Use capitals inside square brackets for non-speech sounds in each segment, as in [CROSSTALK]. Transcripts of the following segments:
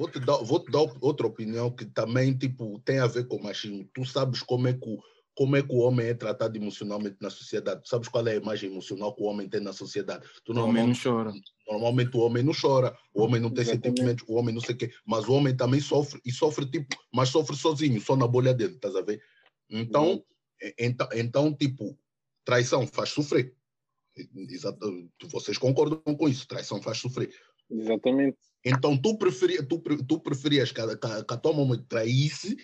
vou te dar, vou te dar outra opinião que também tipo, tem a ver com machismo. Tu sabes como é que o, como é que o homem é tratado emocionalmente na sociedade. Tu sabes qual é a imagem emocional que o homem tem na sociedade. Tu O homem não chora. Normalmente o homem não chora, o homem não tem Exatamente. sentimentos, o homem não sei o quê, mas o homem também sofre e sofre tipo, mas sofre sozinho, só na bolha dele, estás a ver? Então, Uhum. então, então tipo, traição faz sofrer. Exato, vocês concordam com isso? Traição faz sofrer. Exatamente. Então tu, tu, tu preferias que a, que que a tua mamãe traísse,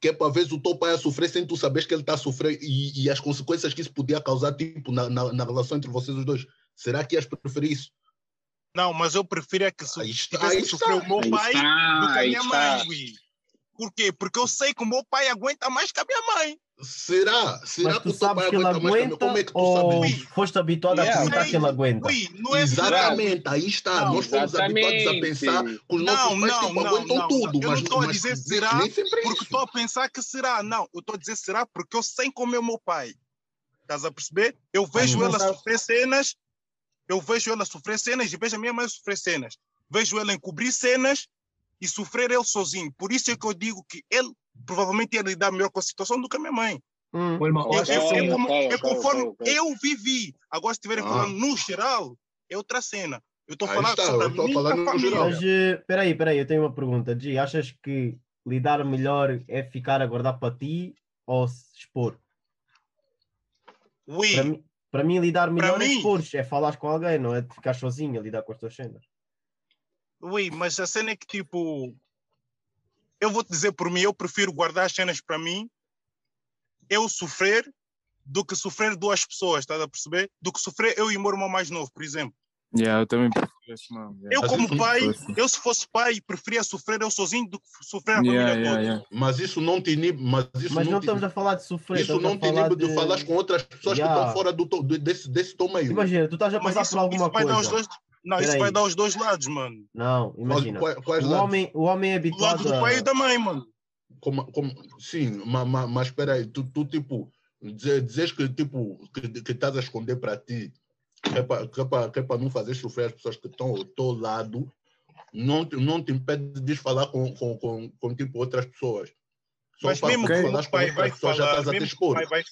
que é para ver o teu pai a sofrer sem tu saberes que ele está a sofrer e, e as consequências que isso podia causar tipo, na, na, na relação entre vocês os dois. Será que ias preferir isso? Não, mas eu preferia que su- Aí está, tivesse aí que sofrer está. o meu Aí pai do está, que a minha mãe. Por quê? Porque eu sei que o meu pai aguenta mais que a minha mãe. Será? Será Mas que tu o teu sabes pai que ele aguenta mais que a minha? aguenta Como é que tu ou sabes? foste habituado a Yeah. acreditar que ele aguenta? Ui, não é Exatamente, aí está. Não, Nós fomos habituados a pensar que os Não, nossos pais não, tipo, não, aguentam não, tudo. não. Eu mas, não estou a mas dizer será é porque estou a pensar que será. Não, eu estou a dizer será porque eu sei como é o meu pai. Estás a perceber? Eu vejo não a sabe. sofrer cenas, eu vejo ele a sofrer cenas e vejo a minha mãe a sofrer cenas. Vejo ele encobrir cenas e sofrer ele sozinho. Por isso é que eu digo que ele provavelmente ia lidar melhor com a situação do que a minha mãe. Hum. É é ok, conforme eu vivi. Agora, se estiverem Ah. falando no geral, é outra cena. Eu estou falar está, sobre eu a minha família. geral. Mas eh, peraí, peraí, eu tenho uma pergunta. Gi, achas que lidar melhor é ficar a guardar para ti ou se expor? Ui, Para mim, para mim, lidar melhor é mim- expor, é falar com alguém, não é de ficar sozinho a lidar com as tuas cenas. Ui, mas a cena é que, tipo, eu vou te dizer por mim, eu prefiro guardar as cenas para mim, eu sofrer, do que sofrer duas pessoas, estás a perceber? Do que sofrer eu e o meu irmão mais novo, por exemplo. Yeah, eu também prefiro mano. Yeah. Eu, como pai, eu se fosse pai, preferia sofrer eu sozinho do que sofrer a Yeah, família yeah, toda. yeah. Mas isso não te inibe. Mas isso Mas não, não te, estamos a falar de sofrer, isso não te inibe de... de falar com outras pessoas Yeah. que estão fora do, do- desse, desse teu meio. Imagina, tu estás a Mas passar isso, por alguma isso vai dar os coisa. dois. Não, isso vai dar os dois lados, mano. Não, imagina. quais- quais O homem, o homem é Do lado habituado do pai e a... da mãe, mano. Como, como, sim, mas, mas, mas espera aí, tu, tu tipo, dizer, dizes que tipo, que, que estás a esconder para ti, que é para é é não fazer sofrer as pessoas que estão ao teu lado, não, te- não te impede de falar com, com, com, com tipo, outras pessoas. Só Mas mesmo que o com pai vai falar, mesmo o pai vai,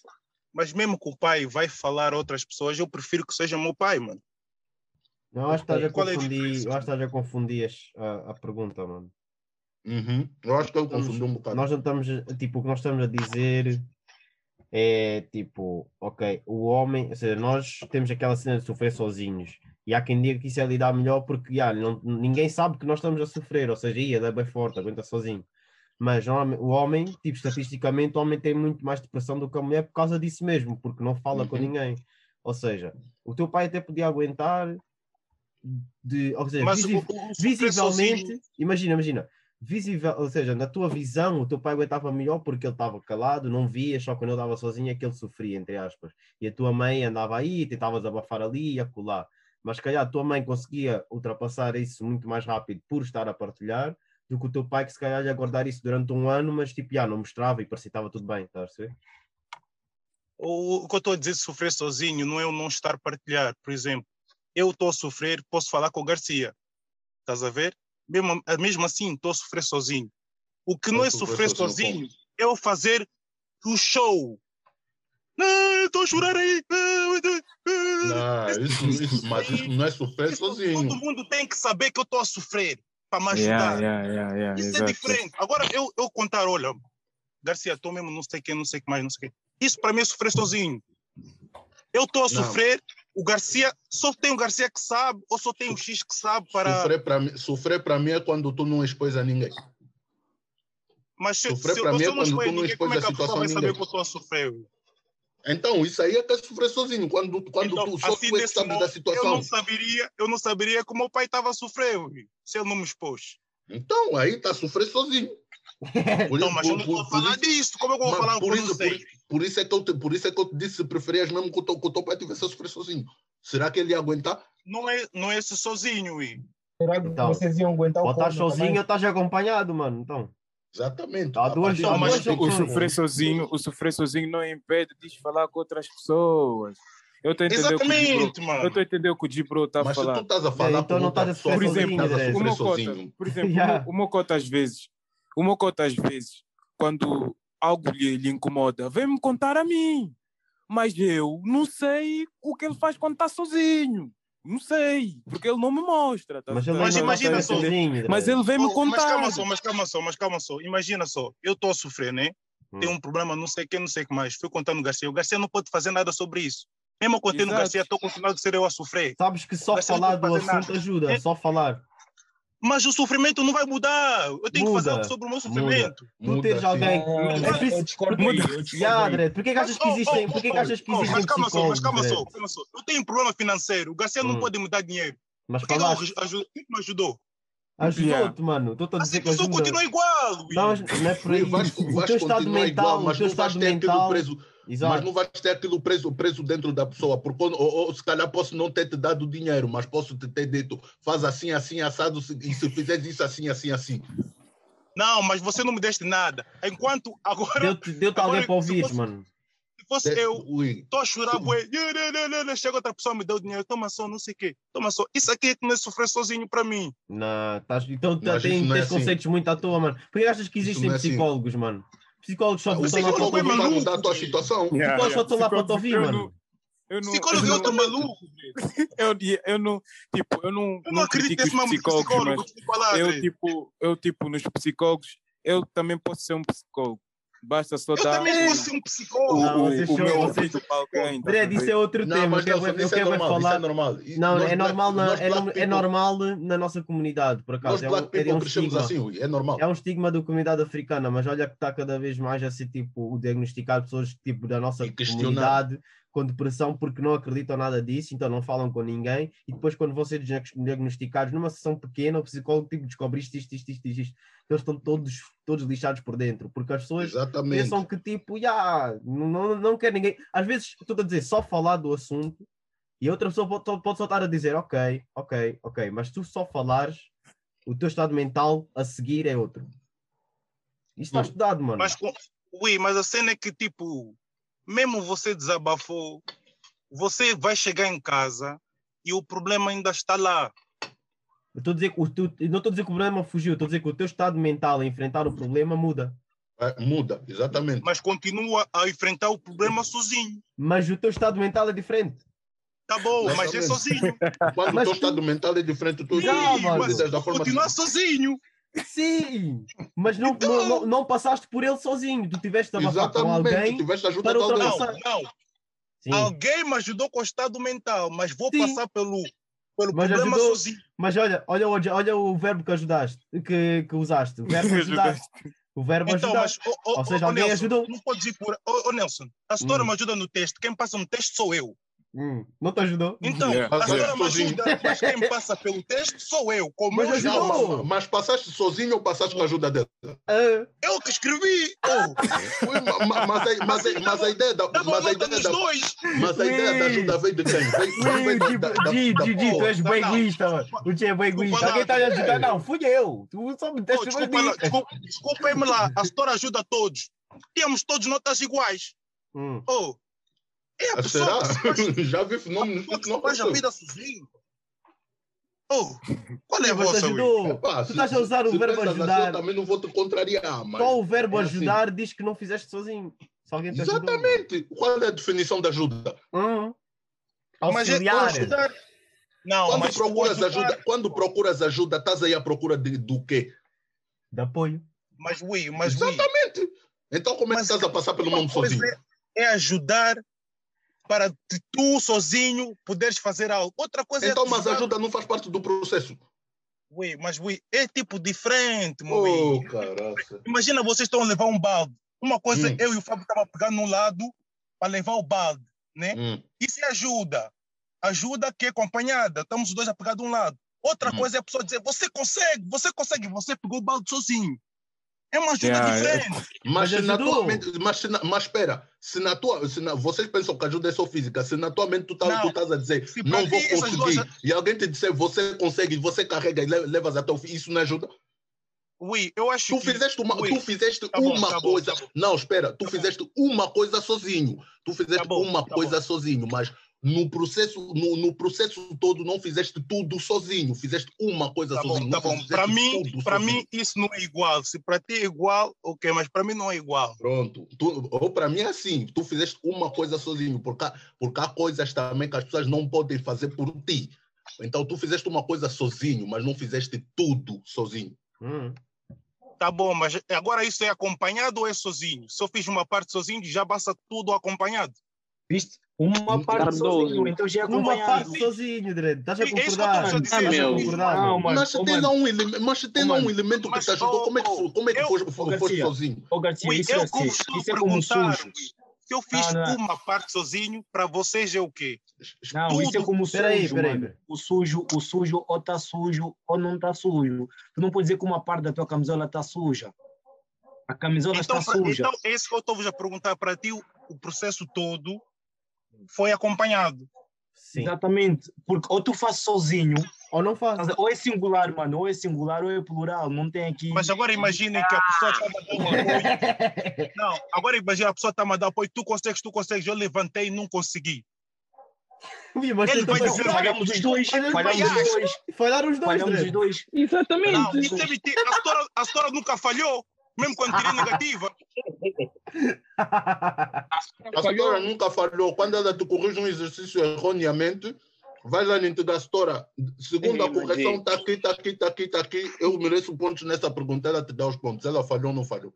mas mesmo que o pai vai falar outras pessoas, eu prefiro que seja meu pai, mano. Não, eu acho que estás a é confundir, acho estás a confundir a, a pergunta, mano. Uhum. Eu acho que eu Estamos- confundi um bocado. Nós não estamos, tipo, o que nós estamos a dizer é tipo, ok, o homem, ou seja, nós temos aquela cena de sofrer sozinhos. E há quem diga que isso é lidar melhor porque já, não, ninguém sabe que nós estamos a sofrer, ou seja, ia, é bem forte, aguenta sozinho. Mas o homem, tipo, estatisticamente, o homem tem muito mais depressão do que a mulher por causa disso mesmo, porque não fala com Uhum. ninguém. Ou seja, o teu pai até podia aguentar de, ou seja, o, visi- o, o visivelmente, sozinho- imagina, imagina, visível, ou seja, na tua visão, o teu pai aguentava melhor porque ele estava calado, não via, só quando ele estava sozinho é que ele sofria, entre aspas. E a tua mãe andava aí, tentava desabafar ali e acolá. Mas se calhar a tua mãe conseguia ultrapassar isso muito mais rápido por estar a partilhar do que o teu pai que se calhar ia guardar isso durante um ano, mas tipo, já, não mostrava e parecia que estava tudo bem, estás a perceber? o, o que eu estou a dizer de sofrer sozinho não é eu não estar a partilhar. Por exemplo, eu estou a sofrer, posso falar com o Garcia. Estás a ver? Mesmo, mesmo assim, estou a sofrer sozinho. O que não é Estás a sofrer sofrer sozinho sozinho é eu fazer o show. Não, estou a chorar aí. Não, isso, isso, mas isso não é sofrer Isso sozinho. Todo mundo tem que saber que eu estou a sofrer para me ajudar. Yeah, yeah, yeah, yeah, Isso é exato. diferente. Agora, eu, eu contar, olha, Garcia, estou mesmo não sei quem, não sei o que mais, não sei o que. Isso para mim é sofrer sozinho. Eu estou a Não. O Garcia, só tem o Garcia que sabe, ou só tem o X que sabe para. Sofrer para mim, sofrer para mim é quando tu não expões a ninguém. Mas se, sofrer se, eu- mim é eu não quando expõe tu não ninguém, como é expões que a a pessoa situação vai a saber que eu estou a sofrer? Então, isso aí é que é sofrer sozinho, quando, quando Então, tu só assim, tu é que nesse sabes modo, da Eu situação. não saberia, eu não saberia como o pai estava a sofrer, se ele não me expôs. Então, aí está a sofrer sozinho. [LAUGHS] Por, Então, i- mas eu por- não estou isso- disso. Como é que eu vou mas falar por eu isso, por, por isso é que eu te, por isso é que eu te disse se preferias mesmo que o teu, que o teu pai tivesse a sofrer sozinho. Será que ele ia aguentar? Não é, não é esse sozinho, ui. Será que Então, vocês iam aguentar Ou o estás corno sozinho também? ou estás acompanhado, mano. Então, Exatamente. Há A duas- do duas O sofrer sozinho, o sofrer sozinho não impede de falar com outras pessoas. Eu estou a entender o que o. Exatamente, mano. Eu estou a entender o que o Gibro está a Mas se tu estás a falar então com não estás a sofrer tu exemplo, estás a sozinho, sofrer por exemplo, Yeah. Mo- o Mocota [LAUGHS] às vezes, o Mocota às vezes, quando algo lhe, lhe incomoda, vem-me contar a mim. Mas eu não sei o que ele faz quando está sozinho. Não sei, porque ele não me mostra. tá- Mas ele Mas tá- imagina só. sozinho, Mas ele vem-me Oh, mas contar. calma só, mas calma só, mas calma só. Imagina só, eu estou a sofrer, né? Tem Hum. um problema, não sei o que, não sei o que mais. Fui contar no Garcia. O Garcia não pode fazer nada sobre isso. Mesmo no Exato. Garcia, estou continuando a ser eu a sofrer. Sabes que só Mas você não falar do assunto nada. ajuda, É. só falar. Mas o sofrimento não vai mudar. Eu tenho que fazer Muda. algo sobre o meu sofrimento. Tu Muda, teres sim. alguém. Ah, É por isso- eu discordo aí, eu discordo aí. Porquê que achas que existem, oh, porquê que oh, achas que oh, existem Mas calma só, mas calma só, calma só. Eu tenho um problema financeiro. O Garcia não Hum. pode me dar dinheiro. Mas Por que falaste, que me ajudou? ajudou-te, mano. Estou a dizer que situação ajuda. continua igual. Não, não é por aí. O teu estado mental, igual, o mas teu não vais estado mental. preso, mas Exato. não vais ter aquilo preso, preso dentro da pessoa, porque ou, ou, se calhar posso não ter te dado dinheiro, mas posso te ter dito, faz assim, assim, assado, e se fizeres isso assim, assim, assim. Não, mas você não me deste nada. Enquanto agora, Deu-te deu-te alguém para ouvir, fosse- mano. se fosse De- eu, estou a chorar, bué. Chega outra pessoa, me deu dinheiro. Toma só, não sei o quê. Toma só. Isso aqui é que não é sofrer sozinho para mim. Não, estás, então Mas tem, é tens assim. conceitos muito à toa, mano. Por que achas que Isso existem é assim. psicólogos, mano? Psicólogos só o estão lá para psicólogo é não ouvir. mudar a tua maluco. situação. Yeah, Psicólogos só estão lá para te ouvir, Eu mano. não- Eu não, Psicólogo, eu não, maluco. eu, eu não, tipo, eu não, Eu não acredito critico nesse psicólogo. mas eu tipo, eu tipo nos psicólogos, eu também posso ser um psicólogo. Basta só Eu dar também o, posso ser um o, psicólogo. Não, o, vocês o meu vocês- alguém. André, isso ver? é outro Não, tema. mas Eu quero, eu é quero normal, isso é falar. normal. Não, nós é normal, na, nós é, é normal na nossa comunidade, por Nós acaso. É um, black é um crescemos estigma. assim, é normal. É um estigma da comunidade africana, mas olha que está cada vez mais a ser tipo o diagnosticar pessoas tipo da nossa comunidade com depressão porque não acreditam nada disso, então não falam com ninguém. E depois, quando vão ser diag- diagnosticados numa sessão pequena, o psicólogo tipo, descobre isto, isto, isto, isto, isto, isto. Eles estão todos, todos lixados por dentro, porque as pessoas Exatamente. pensam que tipo, já, não, não, não quer ninguém. Às vezes, estou a dizer, só falar do assunto e outra pessoa pode, pode só estar a dizer, ok, ok, ok, mas tu só falares, o teu estado mental a seguir é outro. Isso está Hum. estudado, mano. Mas, ui, mas a cena é que, tipo, mesmo você desabafou, você vai chegar em casa e o problema ainda está lá. Eu estou a dizer que o teu- eu não estou a dizer que o problema fugiu, estou a dizer que o teu estado mental a enfrentar o problema muda. É, muda, exatamente. Mas continua a enfrentar o problema sozinho. Mas o teu estado mental é diferente. Tá bom, mas é sozinho. [LAUGHS] Quando Mas o teu tu- estado mental é diferente, tu Já, lidas da forma Continuar sozinho. Sim, mas não, Então- não, não, não passaste por ele sozinho, tu tiveste a abafar com Exatamente, tu alguém. tiveste ajuda para alguém. Não, ultrapassar. não. Sim. Alguém me ajudou com o estado mental, mas vou Sim. passar pelo, pelo Mas ajudou- sozinho. Mas olha, olha, olha, olha o verbo que ajudaste, que, que usaste. O [LAUGHS] verbo ajudar. O verbo Então, ajudar. mas, oh, oh, Ou seja, oh, alguém Nelson, ajudou. Não pode ir por. Oh, Nelson, a senhora Hum. me ajuda no teste. Quem passa no teste sou eu. Hum, não te ajudou? Então, Yeah. a senhora me ajuda, mas quem passa pelo teste sou eu. Como Mas eu ajudou. ajudo. Não, mas, passaste sozinho ou passaste com a ajuda dele? Ah, Eu que escrevi. Oh, Ui, ma- ma- Mas, a- mas, a- mas a ideia da, mas a ideia da, dois. mas a ideia da ajuda vem de quem? Vem, vem, vem da, Gi, da, da, Gi, da- Gi, Gi, tu és egoísta, mano. É bem egoísta. Desculpa Alguém está a ajudar? Não, fui eu. Tu só me deste desculpem-me lá. A senhora ajuda todos. Temos todos notas iguais. Hum. Oh, é a Ah, pessoa [LAUGHS] Já vi que que não faz a vida sozinho. Oh, qual é a Mas vossa, ajudou. Tu estás a usar o se verbo assim, ajudar. eu também não vou te contrariar, mas... Só o verbo é assim. ajudar diz que não fizeste sozinho. Se alguém te ajudou. Exatamente. Qual é a definição de ajuda? Hum. Mas é Auxiliar. ajudar. Não, Quando mas o procuras ajudar- ajuda, quando procuras ajuda, estás aí à procura de, do quê? De apoio. Mas, Will, mas, Exatamente. Então como é que Mas estás a passar pelo mundo sozinho? É, é ajudar para tu sozinho poderes fazer algo. Outra coisa Então, é mas ajudar- ajuda não faz parte do processo. Ui, mas ui, é tipo diferente, Oh. Imagina vocês estão a levar um balde. Uma coisa, Hum. eu e o Fábio estamos a pegar num lado para levar o balde, né? Hum, Isso é ajuda. Ajuda que é acompanhada. Estamos os dois a pegar de um lado. Outra Uhum. coisa é a pessoa dizer, você consegue, você consegue, você pegou o balde sozinho. É uma ajuda Yeah, é- diferente. Mas, Mas na tua mente, mas, na- mas espera, se na tua, se na, vocês pensam que ajuda é só física, se na tua mente tu, tá, tu estás a dizer Se não vou conseguir, duas- e alguém te disser você consegue, você carrega e le- levas até o fim, isso não ajuda? Ui, eu acho Tu que... fizeste uma, Ui, tu fizeste tá bom, uma tá bom, coisa. tá bom. Não, espera, tu Tá bom. fizeste uma coisa sozinho. Tu fizeste Tá bom, uma tá coisa sozinho, mas no processo, no, no processo todo não fizeste tudo sozinho, fizeste uma coisa Tá sozinho. bom, tá bom. Para mim, para mim isso não é igual. Se para ti é igual, ok, mas para mim não é igual. Pronto. Tu, ou para mim é assim, tu fizeste uma coisa sozinho, porque, há- porque há coisas também que as pessoas não podem fazer por ti. Então tu fizeste uma coisa sozinho, mas não fizeste tudo sozinho. Hum. Tá bom, mas agora isso é acompanhado ou é sozinho? Se eu fiz uma parte sozinho, já basta tudo acompanhado. Viste? Uma parte sozinho, então já é Uma acompanhado. parte sozinho, Dredd. Estás a É isso que eu concordar? estou a concordar? Não, mas tens mano. lá um, ele- mas tens lá um elemento que Mas, te ajudou, oh, como é que, oh, como é que eu- foste, oh, foste Garcia. sozinho? Ô, Garcia, Ui, isso eu é como assim. estou a é perguntar, sujo. Se eu fiz Não, não. uma parte sozinho, para vocês é o quê? Não, isso é Tudo. como sujo, Peraí, peraí. O sujo, o sujo ou tá sujo ou não tá sujo. Tu não pode dizer que uma parte da tua camisola tá suja. A camisola Então, está pra- suja. então, é isso que eu estou a perguntar para ti. O, o processo todo foi acompanhado. Sim. Exatamente. Porque ou tu fazes sozinho, Ou não faz. ou é singular, mano, ou é singular ou é plural. Não tem aqui. Mas agora imaginem que a pessoa está a dar um apoio. [LAUGHS] Não, agora imagina a pessoa está a dar apoio. Tu consegues, tu consegues. Eu levantei e não consegui. Ui, mas Ele vai dizer, fazer- Falhamos os dois. Falhamos os dois. Falharam os dois, Falhamos os dois. Não, Exatamente. isso é. A história, a história nunca falhou. Mesmo quando tirei negativa. A história nunca falhou. Quando ela te corrige um exercício erroneamente, vai lá na da história. Segundo a Sim, correção, está aqui, está aqui, está aqui, está aqui. Eu mereço pontos nessa pergunta. Ela te dá os pontos. Ela falhou ou não falhou?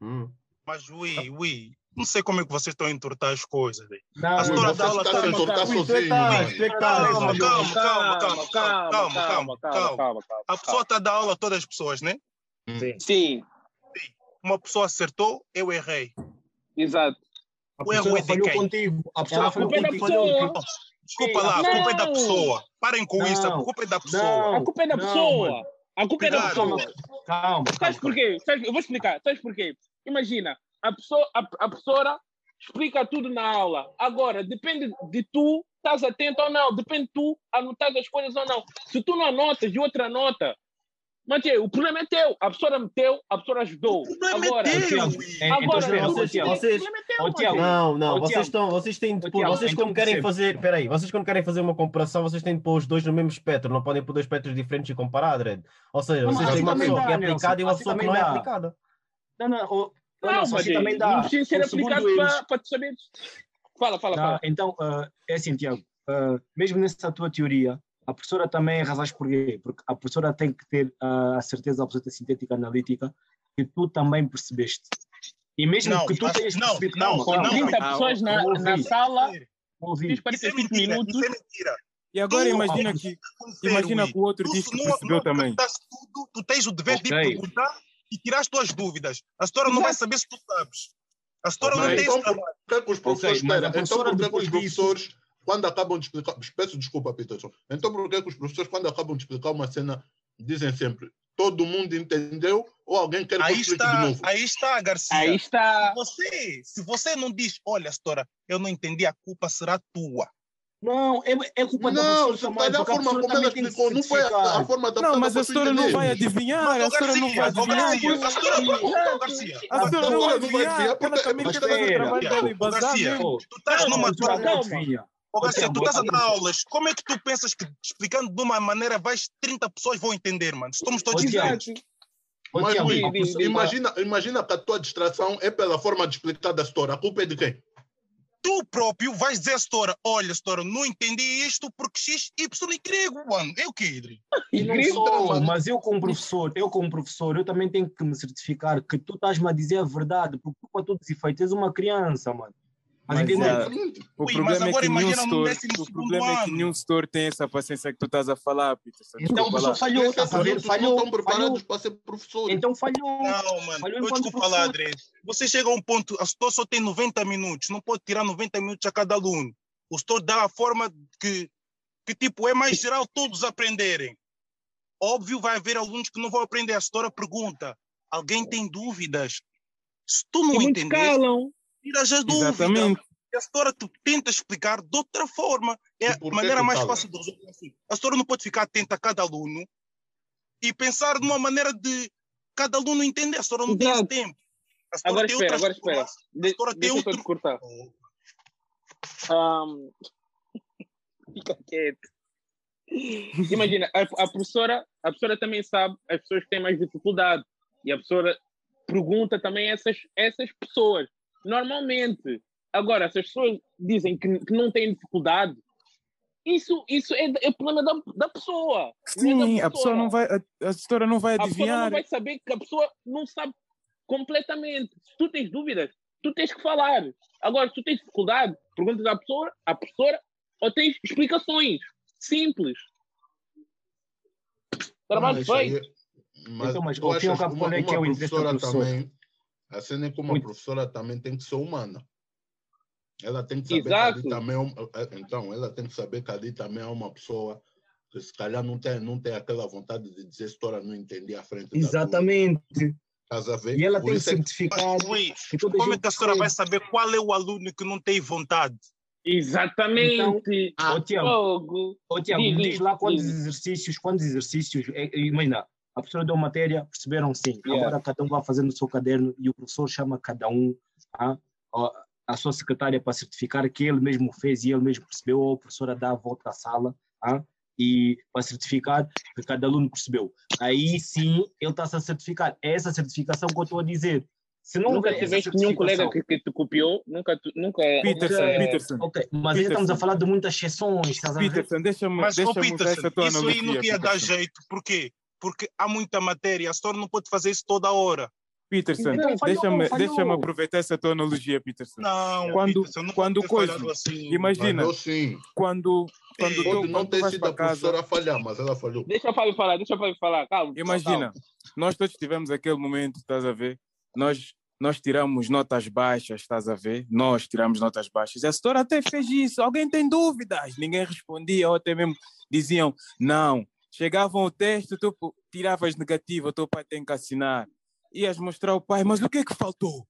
Hum. Mas, ui, ui. Não sei como é que vocês estão a entortar as coisas. Não, A você da aula está a tá- se entortar é sozinho. tá, é tá, Calma, calma, calma, calma, calma, calma, calma, calma, calma. A pessoa está a dar aula a todas as pessoas, né? Sim, Uma pessoa acertou, eu errei. exato. A O erro pessoa é de quem? contigo. A pessoa falhou culpa é contigo. pessoa. Desculpa lá, a culpa é da Não. pessoa. Parem com isso, a Não. culpa é da pessoa. Não. A culpa é da não, pessoa. mano. A culpa é da pessoa. Calma, Sabes calma. porquê? Sabes- eu vou explicar. Sabes porquê? Imagina, a pessoa, a, a professora explica tudo na aula. Agora, depende de tu, estás atento ou não. Depende de tu anotar as coisas ou não. Se tu não anotas e outra anota, Mate, o problema é teu. A professora meteu, a professora ajudou. O problema Agora, é teu. É, então agora, vocês- o problema é teu, ô, Tiago, Mate. Não, não, vocês estão, vocês têm de pôr, vocês então quando querem fazer, peraí, vocês quando querem fazer uma comparação, vocês têm de pôr os dois no mesmo espectro, não podem pôr dois espectros diferentes e comparar, Dredd. Ou seja, Não, vocês têm uma pessoa que é aplicada e uma pessoa que não é aplicada. Não, não, Não, Nelson, mas assim também dá. não precisa ser aplicado eles- para, para tu saber. Fala, fala, Não, fala. então, ah, é assim, Tiago, ah, mesmo nessa tua teoria, a professora também é razões porquê? Porque a professora tem que ter ah, a certeza absoluta sintética analítica que tu também percebeste. E mesmo Não, que tu tenhas não, percebido, não, não, 30 calma, pessoas na, ouvi. na sala, ouvi. diz Isso é 45 mentira, minutos. isso é mentira. E agora Tu- imagina que, imagina que o outro Tu, diz se que não- percebeu não também. tudo, tu tens o dever de Ok. perguntar e tirar as tuas dúvidas. A história não vai saber se tu sabes. A história Ok. não tem Então, esse trabalho. é que os professores. Ok, mas a espera, então, professora por que, é que os professores, quando acabam de explicar. Peço desculpa, Peterson. Então, por que, é que os professores, quando acabam de explicar uma cena, dizem sempre todo mundo entendeu ou alguém quer que eu Aí explique de está, novo? aí está, Garcia. Aí está. Você, se você não diz, olha, história, eu não entendi, a culpa será tua. Não, é, é culpa da Não, professora se também, calhar a a forma professora como ela explicou, não foi a, a forma da Não, mas a história não vai adivinhar, Mas, a ô, história não vai adivinhar. A história, ô, Garcia, A história não vai Não vai adivinhar, adivinhar, ela porque- também mas quer fazer o espera, trabalho dela e ô, bazar Garcia, mesmo. tu estás Calma, numa Cultura tua... calma. Ô, Garcia, Tiago, tu estás a dar aulas, como é que tu pensas que explicando de uma maneira vais 30 pessoas vão entender, mano? Estamos todos diferentes. Mas, professora- imagina, imagina que a tua distração é pela forma de explicar da história. A culpa é de quem? Tu próprio vais dizer à história, olha, história, não entendi isto porque X, Y e grego, mano. É o que, Idri? E não só, mas eu como professor, eu como professor, eu também tenho que me certificar que tu estás-me a dizer a verdade, porque tu, para todos os efeitos, és uma criança, mano. Mas Mas, entendeu? ah, Exatamente. O mas problema é agora que nenhum store, o segundo problema é que ano. nenhum store tem essa paciência que tu estás a falar, Peterson. Então lá. falhou, estás a ver? Falhou, estão preparados falhou. para ser professores. Então falhou. Não, mano. Falhou Eu desculpa lá, professor. André. Você chega a um ponto, a store só tem 90 minutos, não pode tirar 90 minutos a cada aluno. O store dá a forma que, que tipo, é mais geral todos aprenderem. Óbvio, vai haver alunos que não vão aprender. A história pergunta: alguém tem dúvidas? Se tu não E entender, calam. Tiras as dúvidas. Exatamente. E a história tu tenta explicar de outra forma. É a maneira mais fácil de resolver assim. A história não pode ficar atenta a cada aluno e pensar de uma maneira de cada aluno entender. A história não tem esse Exato. tempo. A Agora tem espera, agora espera. Agora tem deixa eu só outro- te cortar. Ahm, [LAUGHS] Fica quieto. Imagina, a, a professora, a professora também sabe as pessoas que têm mais dificuldade. E a professora pergunta também a essas, essas pessoas. Normalmente. Agora, se as pessoas dizem que, que não têm dificuldade, isso, isso é, é problema da, da pessoa. é da Sim, a pessoa não vai, a, a não vai a pessoa não adivinhar. vai saber que a pessoa não sabe completamente. Se tu tens dúvidas, tu tens que falar. Agora, se tu tens dificuldade, perguntas à pessoa, à professora, ou tens explicações simples. Trabalho feito. Mas, Então, mas, ao fim e ao cabo, qual é que é o interesse da professora? também, a que uma Muito. professora também tem que ser humana. Ela tem que saber Exato. que ali também é um- é- então, ela tem que saber que ali também é uma pessoa que se calhar não tem, não tem aquela vontade de dizer história, não entendi à frente. Exatamente. Estás a ver? E ela Por tem isso é que- certificado. Toda como é que a senhora vai saber qual é o aluno que não tem vontade? Exatamente. Ó, Tiago, Fogo. Ô, Tiago, Diz, me diz, diz lá quantos exercícios, quantos exercícios, é, é, imagina, a professora deu matéria, perceberam sim, Yeah. agora cada um vai fazendo o seu caderno e o professor chama cada um, ah, ó, a sua secretária para certificar que ele mesmo fez e ele mesmo percebeu, ou a professora dá a volta à sala, ah, e para certificar que cada aluno percebeu. Aí sim, ele está-se a certificar. É essa certificação que eu estou a dizer. Se não Nunca tiveste nenhum colega que, que te copiou? Nunca, nunca. Peterson, nunca- Peterson. Ok, mas aí estamos a Peterson. falar de muitas exceções, estás a ver? Peterson, deixa-me Mas, deixa Peterson, isso aí não ia dar Peterson. jeito. Por quê? Porque há muita matéria, a senhora não pode fazer isso toda hora. Peterson, deixa-me deixa aproveitar essa tua analogia, Peterson. Não, Quando- Peterson, não quando pode coisa, assim. Imagina, quando, quando, Ei, tu, Pode não ter sido a casa, professora a falhar, mas ela falhou. Deixa o Fábio falar, deixa Fábio falar. Calma. imagina, nós todos tivemos aquele momento, estás a ver? Nós, nós tiramos notas baixas, estás a ver? Nós tiramos notas baixas. A assessora até fez isso. Alguém tem dúvidas? Ninguém respondia, ou até mesmo diziam não. Chegavam o texto, tu tiravas negativo, o teu pai tem que assinar. Ias mostrar ao pai, mas o que é que faltou?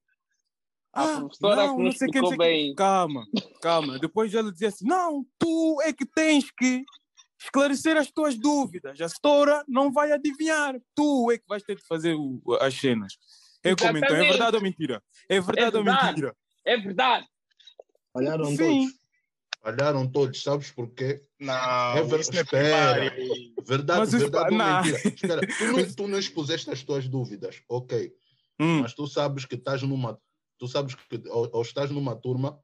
A Ah, professora não, que não sei o que, não sei bem. Calma, calma. Depois ela dizia assim: não, tu é que tens que esclarecer as tuas dúvidas. A setora não vai adivinhar. Tu é que vais ter de fazer o- as cenas. É como então, é verdade ou mentira? É verdade, ou verdade. mentira? É verdade. Falharam Sim. todos. Falharam todos, sabes porquê? Não, É não é espera. Verdade, Mas os verdade pa- ou não. mentira? Espera, [LAUGHS] tu não, tu não expuseste as tuas dúvidas, ok. Hum, Mas tu sabes que estás numa. Tu sabes que ao, ao estás numa turma,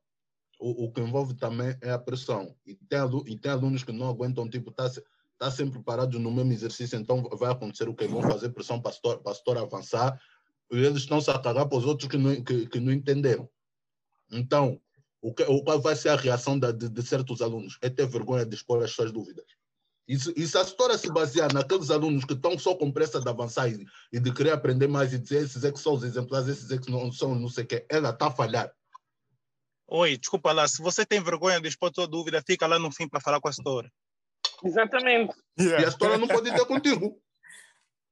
o, o que envolve também é a pressão. E tem, e tem alunos que não aguentam, tipo, tá, se- tá sempre parados no mesmo exercício, então vai acontecer o que vão fazer pressão para a setora- para a setora avançar, e eles estão-se a cagar para os outros que não, que, que não entenderam. Então, o que, o qual vai ser a reação da- de, de certos alunos? É ter vergonha de expor as suas dúvidas. E se, e se a história se basear naqueles alunos que estão só com pressa de avançar e, e de querer aprender mais e dizer esses é que são os exemplares, esses é que não são não sei o quê, ela está a falhar. Oi, desculpa lá, se você tem vergonha de expor tua dúvida, fica lá no fim para falar com a setora. Exatamente. E a história não pode ter contigo.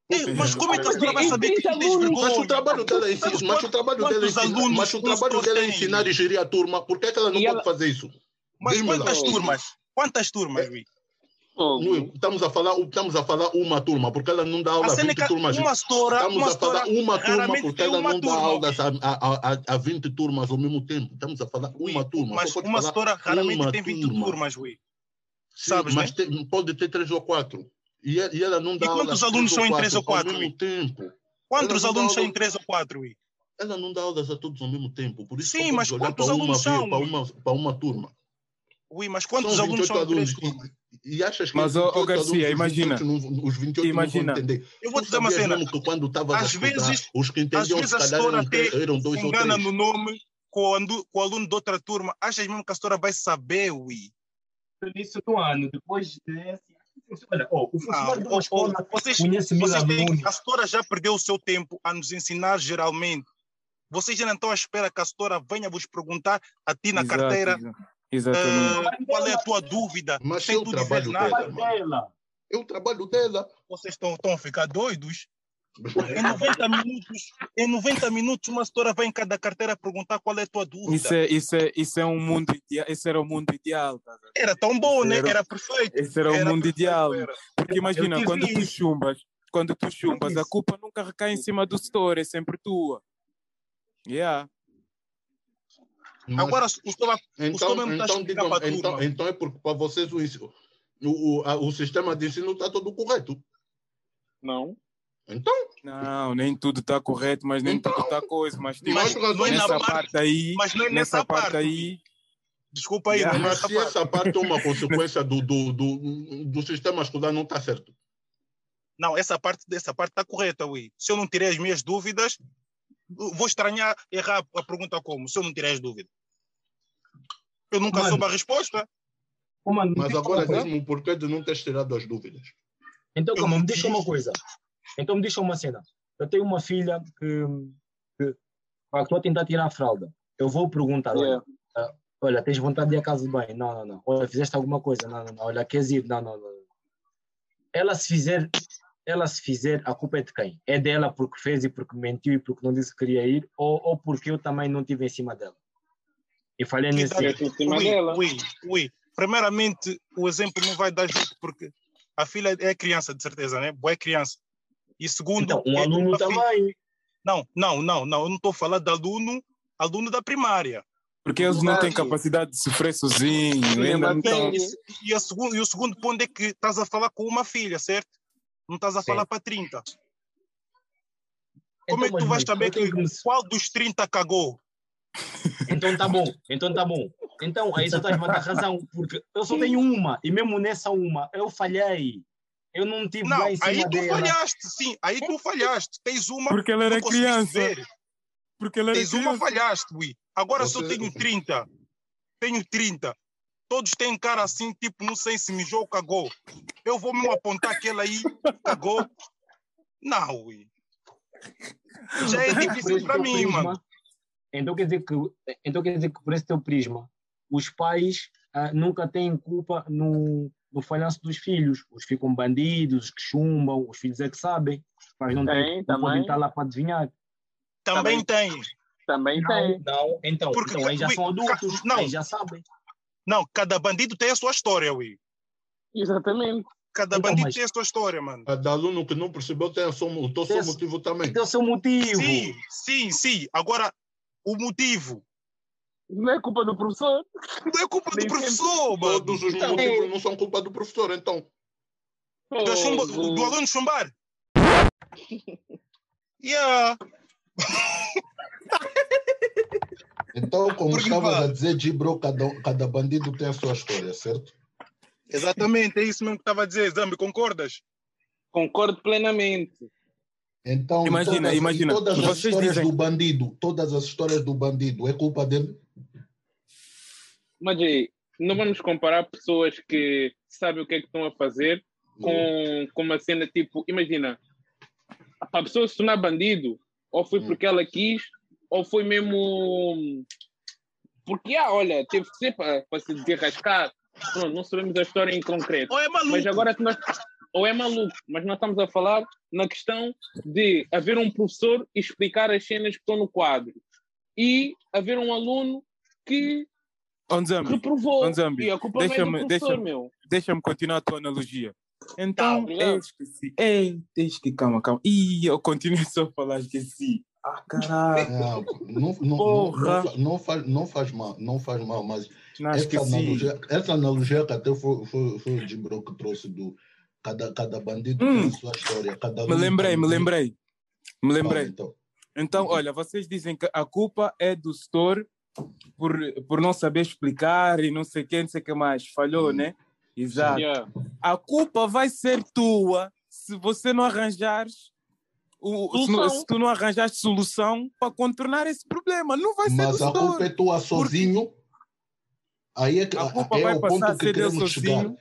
Ei, mas como é que a setora vai saber que Alunos, vergonha? Mas o trabalho dela é ensinar, mas o trabalho dela é ensinar, mas o trabalho dela é ensinar e gerir a turma, por que, é que ela não E pode ela- fazer isso? Mas quantas turmas? Quantas turmas, É. Rui? Não, Estamos a, falar, estamos a falar uma turma, porque ela não dá aula A a cena é 20 que turmas. uma setora, Estamos uma a falar uma turma, porque ela não dá aulas a, a, a, a 20 turmas ao mesmo tempo. Estamos a falar Ui, uma turma. Mas uma setora raramente uma tem 20 turma. turmas, Rui. Sim, sabes, mas tem- pode ter três ou quatro. E, e ela não dá E quantos alunos são em três três ou quatro, Ao mesmo tempo. Quantos alunos são em 3 ou 4, Rui? Ela não dá aulas a todos ao mesmo tempo. Por isso Sim, mas quantos para uma, alunos são? Para uma, para uma turma. Ui, mas quantos são alunos 28 são em 3 alunos. E, e achas que Mas, os ó, ó, 28 Garcia, alunos, os imagina. 28 não- os 28 Imagina. não vão entender. Eu vou Tu dizer uma cena. que quando Às estudar, vezes- os que Às entendiam vezes se a setora eram, três- até eram se dois ou engana três. no nome com o, aluno de outra turma. Achas mesmo que a setora vai saber, Ui? Isso no ano, depois desse. Olha, o funcionário de uma escola vocês, conhece mil vocês têm, a setora já perdeu o seu tempo a nos ensinar geralmente. Vocês já não estão à espera que a setora venha vos perguntar a ti na Exato, carteira ah, qual é a tua dúvida, Mas sem dizer trabalho nada. dela. É o trabalho dela. Vocês estão, estão a ficar doidos? Em 90 minutos, em 90 minutos, uma setora vem em cada carteira perguntar qual é a tua dúvida. Isso é, isso, é, isso é um mundo ideal. Esse era o mundo ideal. tá? Era tão bom, né? Era- Era perfeito. Esse era o mundo perfeito, ideal. era. Porque imagina, quando tu isso. chumbas, quando tu chumbas, a culpa nunca recai em cima do setor, é sempre tua. Yeah. Mas- Agora, o o Então, não está então, digam, então, turma. então é porque para vocês o, o, o, a- o sistema de ensino está todo correto. Não. Então, Não, nem tudo está correto, mas nem Então, tudo está coisa. Mas tipo, mas nessa parte- parte aí, Mas não é nessa nessa parte parte. aí, Desculpa aí, Yeah. mas se parte. essa parte é uma [LAUGHS] consequência do, do, do, do sistema escolar, não está certo. Não, essa parte dessa parte está correta, Ui. Se eu não tirei as minhas dúvidas, vou estranhar errar a pergunta como? Se eu não tirei as dúvidas. Eu nunca Mano. soube a resposta. Mano, me Mas agora uma coisa. mesmo, por que de não teres tirado as dúvidas? Então, não me diz uma coisa. Então, me diz uma cena. Eu tenho uma filha que, que estou a tentar tirar a fralda. Eu vou perguntar, olha, Yeah. ah, olha, tens vontade de ir à casa de banho? Não, não, não. Olha, fizeste alguma coisa? Não, não, não. Olha, queres ir? Não, não, não. Ela se fizer, ela se fizer, a culpa é de quem? É dela porque fez e porque mentiu e porque não disse que queria ir ou, ou porque eu também não estive em cima dela? E falhei Que nesse Ui, dela. ui, ui. Primeiramente, o exemplo não vai dar junto, porque a filha é criança, de certeza, né? Boa é criança. E segundo, Então, um é aluno a filha- também. Não, não, não, não. Eu não estou falando de aluno, aluno da primária. porque eles não têm capacidade de sofrer sozinho, Sim, ainda mas não tem- estão. E, a segundo, e o segundo ponto é que estás a falar com uma filha, certo? Não estás a Sim. falar para 30. Como é que Então, tu vais saber que que qual dos 30 cagou? Então tá bom, então tá bom. Então, aí tu estás a dar razão, porque eu só tenho uma, e mesmo nessa uma, eu falhei. Eu não tive Não, lá em cima aí tu dela. falhaste, sim, aí tu falhaste. Tens uma, Porque ela era criança. Porque ela era Tens uma, criança. falhaste, ui. Agora Você- tenho 30, tenho 30, todos têm cara assim, tipo, não sei se mijou ou cagou. Eu vou mesmo apontar aquele aí, cagou. Não, ui. Já é Por difícil para mim, prisma, mano. Então quer dizer que, então quer dizer que por esse teu prisma, os pais ah, nunca têm culpa no, no falhanço dos filhos. Os ficam bandidos, os que chumbam, os filhos é que sabem. Os pais não, têm, Tem, não podem também. estar lá para adivinhar. Também tem. Também Não, tem. não, então, Porque, então aí já são adultos, não. aí já sabem. Não, cada bandido tem a sua história, ui. Exatamente. Cada Então, bandido mas- tem a sua história, mano. Cada aluno que não percebeu tem o seu, o teu seu motivo também. Tem o seu motivo. Sim, sim, sim. Agora, o motivo Não é culpa do professor. não é culpa do professor, mano. Todos os Então, motivos não são culpa do professor, então. Do, chumba- Oh, do aluno chumbar. [LAUGHS] Yeah. [LAUGHS] Então, como Porque estavas a dizer, Gibro, cada, cada bandido tem a sua história, certo? Exatamente, é isso mesmo que estava a dizer, Zambi, concordas? Concordo plenamente. Então, Imagina, todas, imagina, todas as vocês histórias dizem- do bandido, todas as histórias do bandido, é culpa dele? Mas aí, não vamos comparar pessoas que sabem o que é que estão a fazer com, com uma cena tipo, imagina, para a pessoa se tornar bandido, ou foi Hum. porque ela quis, ou foi mesmo porque, ah, olha, teve que ser para, para se desarrascar. Pronto, não sabemos a história em concreto. Ou é maluco? Mas agora nós. Ou é maluco, mas nós estamos a falar na questão de haver um professor e explicar as cenas que estão no quadro. E haver um aluno que Onzambi, reprovou. Onzambi, E a culpa é do deixa-me- professor, deixa-me- meu. deixa-me continuar a tua analogia. Então, obrigado. eu esqueci. Ei, esqueci, calma, calma. Ih, eu continuei só a falar, esqueci. Ah, caralho. Não, não, não, Porra. não, não faz, não faz mal, não faz mal, mas Não, essa analogia, essa analogia que até foi, foi, foi o Gibro que trouxe do cada, cada bandido tem Hum. a sua história. Cada Me lembrei, tem- me lembrei. Me lembrei. então. Então, olha, vocês dizem que a culpa é do setor por, por não saber explicar e não sei quem, não sei o que mais. Falhou, Uhum. né? Exato. Yeah. A culpa vai ser tua se você não arranjares. O, se, se tu não arranjaste solução para contornar esse problema, não vai ser Mas a culpa é tua sozinho. Aí é, que, A culpa é vai o passar a ponto que queremos chegar. sozinho.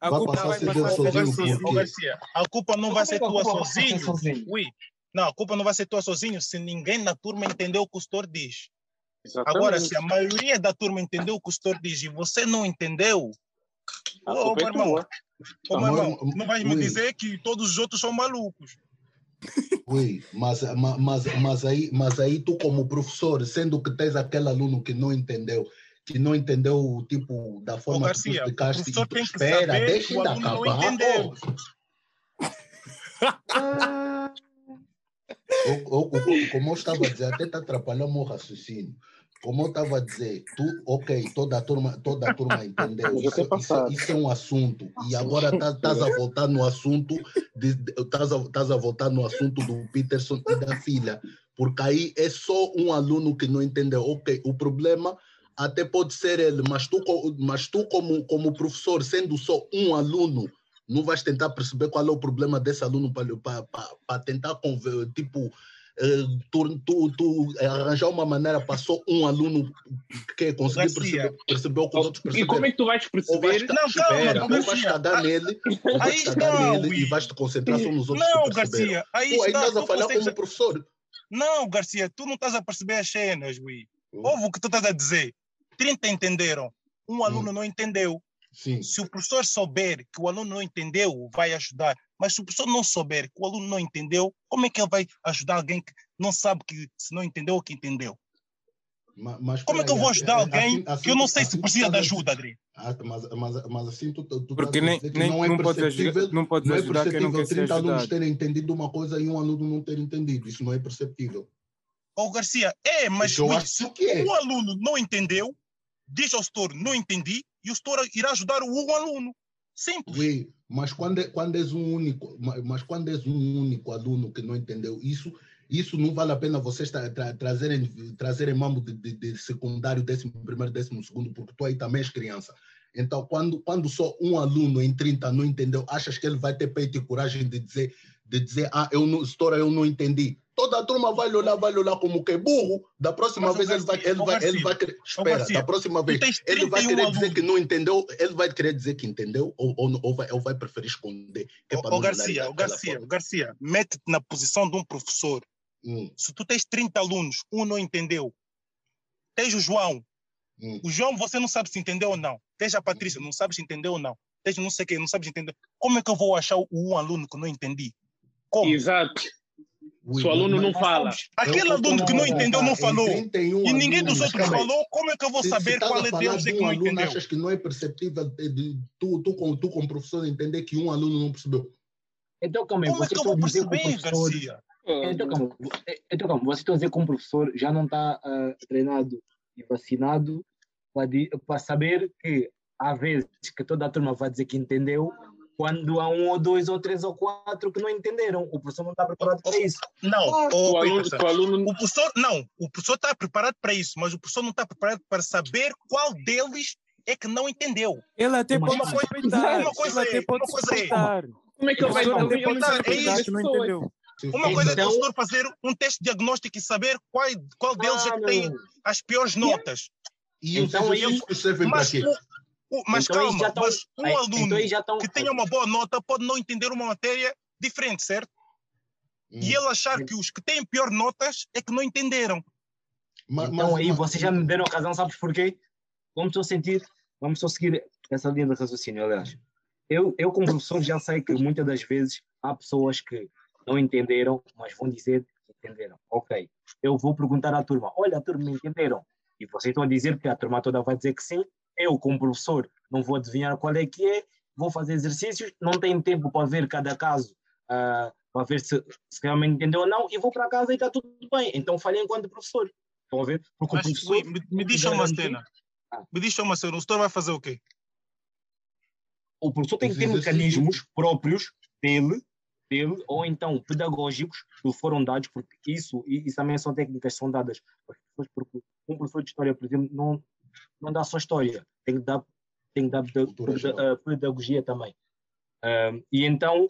A Vai culpa vai passar a ser sozinho, sozinho. Garcia, a culpa não vai ser é tua sozinho. sozinho? Não, a culpa não vai ser tua sozinho se ninguém na turma entendeu o que o setor diz. Exatamente. Agora, se a maioria da turma entendeu o que o setor diz e você não entendeu, A ô, culpa meu é irmão, tua. ô, meu irmão, não vais me dizer que todos os outros são malucos. [LAUGHS] Ui, mas, ma- mas, mas, aí, mas aí tu como professor, sendo que tens aquele aluno que não entendeu, que não entendeu o tipo da forma que tu Garcia, o explicaste, professor e tu, tem que espera, deixa que o ainda não acabar. ou- [LAUGHS] como eu estava a dizer, até está atrapalhando o meu raciocínio. Como eu estava a dizer, tu, ok, toda a turma, toda a turma entendeu. Isso, isso, passado. isso é um assunto. E agora estás a voltar no assunto, estás a, tás a voltar no assunto do Peterson e da filha. Porque aí é só um aluno que não entendeu. Ok, o problema até pode ser ele, mas tu, mas tu como, como professor, sendo só um aluno, não vais tentar perceber qual é o problema desse aluno para tentar, conver- tipo, tu, tu, tu arranjar uma maneira para só um aluno que conseguir Garcia. perceber, perceber o que os outros E como perceberam. é que tu vais Ou vais, perceber? ca- Não, calma, espera, ou vais Garcia. cagar Ah, nele, ou vais nele e vais te concentrar só nos outros Não, que perceberam. Garcia, aí aí está. estás a falhar consegues... como professor. Não, Garcia, tu não estás a perceber as cenas, Will. Ouve o que tu estás a dizer. 30 entenderam, um aluno não entendeu. Sim. Se o professor souber que o aluno não entendeu, vai ajudar. Mas se o professor não souber que o aluno não entendeu, como é que ele vai ajudar alguém que não sabe que se não entendeu ou que entendeu? Ma- Mas, Como é que eu vou assim- ajudar assim- alguém assim que eu não tu- sei se assim tu precisa de ajuda, Adri? Ah, mas, mas, mas assim tu, tu Porque nem, nem, não é não, podes perceptível, ajudar, não podes não é ajudar quem não perceptível quer ser 30 alunos ajudado. terem entendido uma coisa e um aluno não ter entendido. Isso não é perceptível. Ô, Garcia, é, mas se que é. um aluno não entendeu, diz ao setor, não entendi, e o setor irá ajudar o um aluno. Simples. Oui, mas quando, é- quando és um único, ma- mas quando és um único aluno que não entendeu isso, isso não vale a pena vocês tra tra trazerem, trazerem mambo de, de, de secundário, décimo primeiro, décimo segundo, porque tu aí também és criança. Então, quando, quando só um aluno em 30 não entendeu, achas que ele vai ter peito e coragem de dizer, de dizer ah, eu não, história eu não entendi. Toda a turma vai lhe olhar, vai lhe olhar como que é burro. Da próxima Mas, vez ele vai, ele vai, ele vai querer. Espera, da próxima vez ele vai 31 querer dizer que não entendeu, ele vai querer dizer que entendeu ou, ou, ou, vai, ou vai preferir esconder. É não Garcia, daquela Garcia, ô, Garcia, mete-te na posição de um professor. Hum, Se tu tens 30 alunos, um não entendeu. Tens o João. hum. O João, você não sabe se entendeu ou não. Tens a Patrícia, não sabe se entendeu ou não. Tens não sei quem, não sabe se entendeu. Como é que eu vou achar o um aluno que não entendi? Como? Exato. Ui, Se o aluno não fala. sabes, Aquele aluno que não entendeu não falou. 31 E ninguém dos outros falou, como é que eu vou Se- se saber qual é deles de é que não aluno, entendeu? achas que não é perceptível de, de- tu, tu, como, tu como professor entender que um aluno não percebeu? Então, calma aí, Como é que eu vou perceber. Garcia? Então, calma, então, calma, vocês estão a dizer que um professor já não está ah, treinado e vacinado para saber que há vezes que toda a turma vai dizer que entendeu, quando há um ou dois ou três ou quatro que não entenderam. O professor não está preparado para isso. Não, O ô, aluno, o aluno o professor, não, o professor está preparado para isso, mas o professor não está preparado para saber qual deles é que não entendeu. Ele até pode uma coisa- uma coisa ele é- até pode uma coisa é- como é que O ele vai professor eu- até eu pode não entendeu. Uma coisa é Então- o senhor fazer um teste diagnóstico e saber qual, qual deles é que Ah, tem as piores notas. E os Então, exercícios servem para Mas, quê? Mas Então, calma, estão- mas um aí- aluno então estão- que tenha uma boa nota pode não entender uma matéria diferente, certo? Hum. E ele achar que os que têm pior notas é que não entenderam. Ma- Então mas- aí mas- vocês já me deram razão, sabes porquê? Vamos só sentir, vamos só seguir essa linha de raciocínio, aliás. Eu, eu como professor já sei que muitas das vezes há pessoas que não entenderam, mas vão dizer que entenderam. Ok, eu vou perguntar à turma, olha, a turma entenderam? E vocês estão a dizer que a turma toda vai dizer que sim. Eu, como professor, não vou adivinhar qual é que é, vou fazer exercícios, não tenho tempo para ver cada caso, ah, para ver se, se realmente entendeu ou não, e vou para casa e está tudo bem. Então falhei enquanto professor. Estão a ver? Porque o Mas, professor ui, me, me diz só uma cena. Ah. Me diz só uma cena. O senhor vai fazer o quê? o professor tem que ter mecanismos próprios dele, dele, ou então pedagógicos que lhe foram dados, porque isso, e isso também são técnicas que são dadas às pessoas, porque um professor de história, por exemplo, não, não dá só história, tem que dar, tem que dar peda- Cultura peda- geral. ah, pedagogia também. Ahm, e então,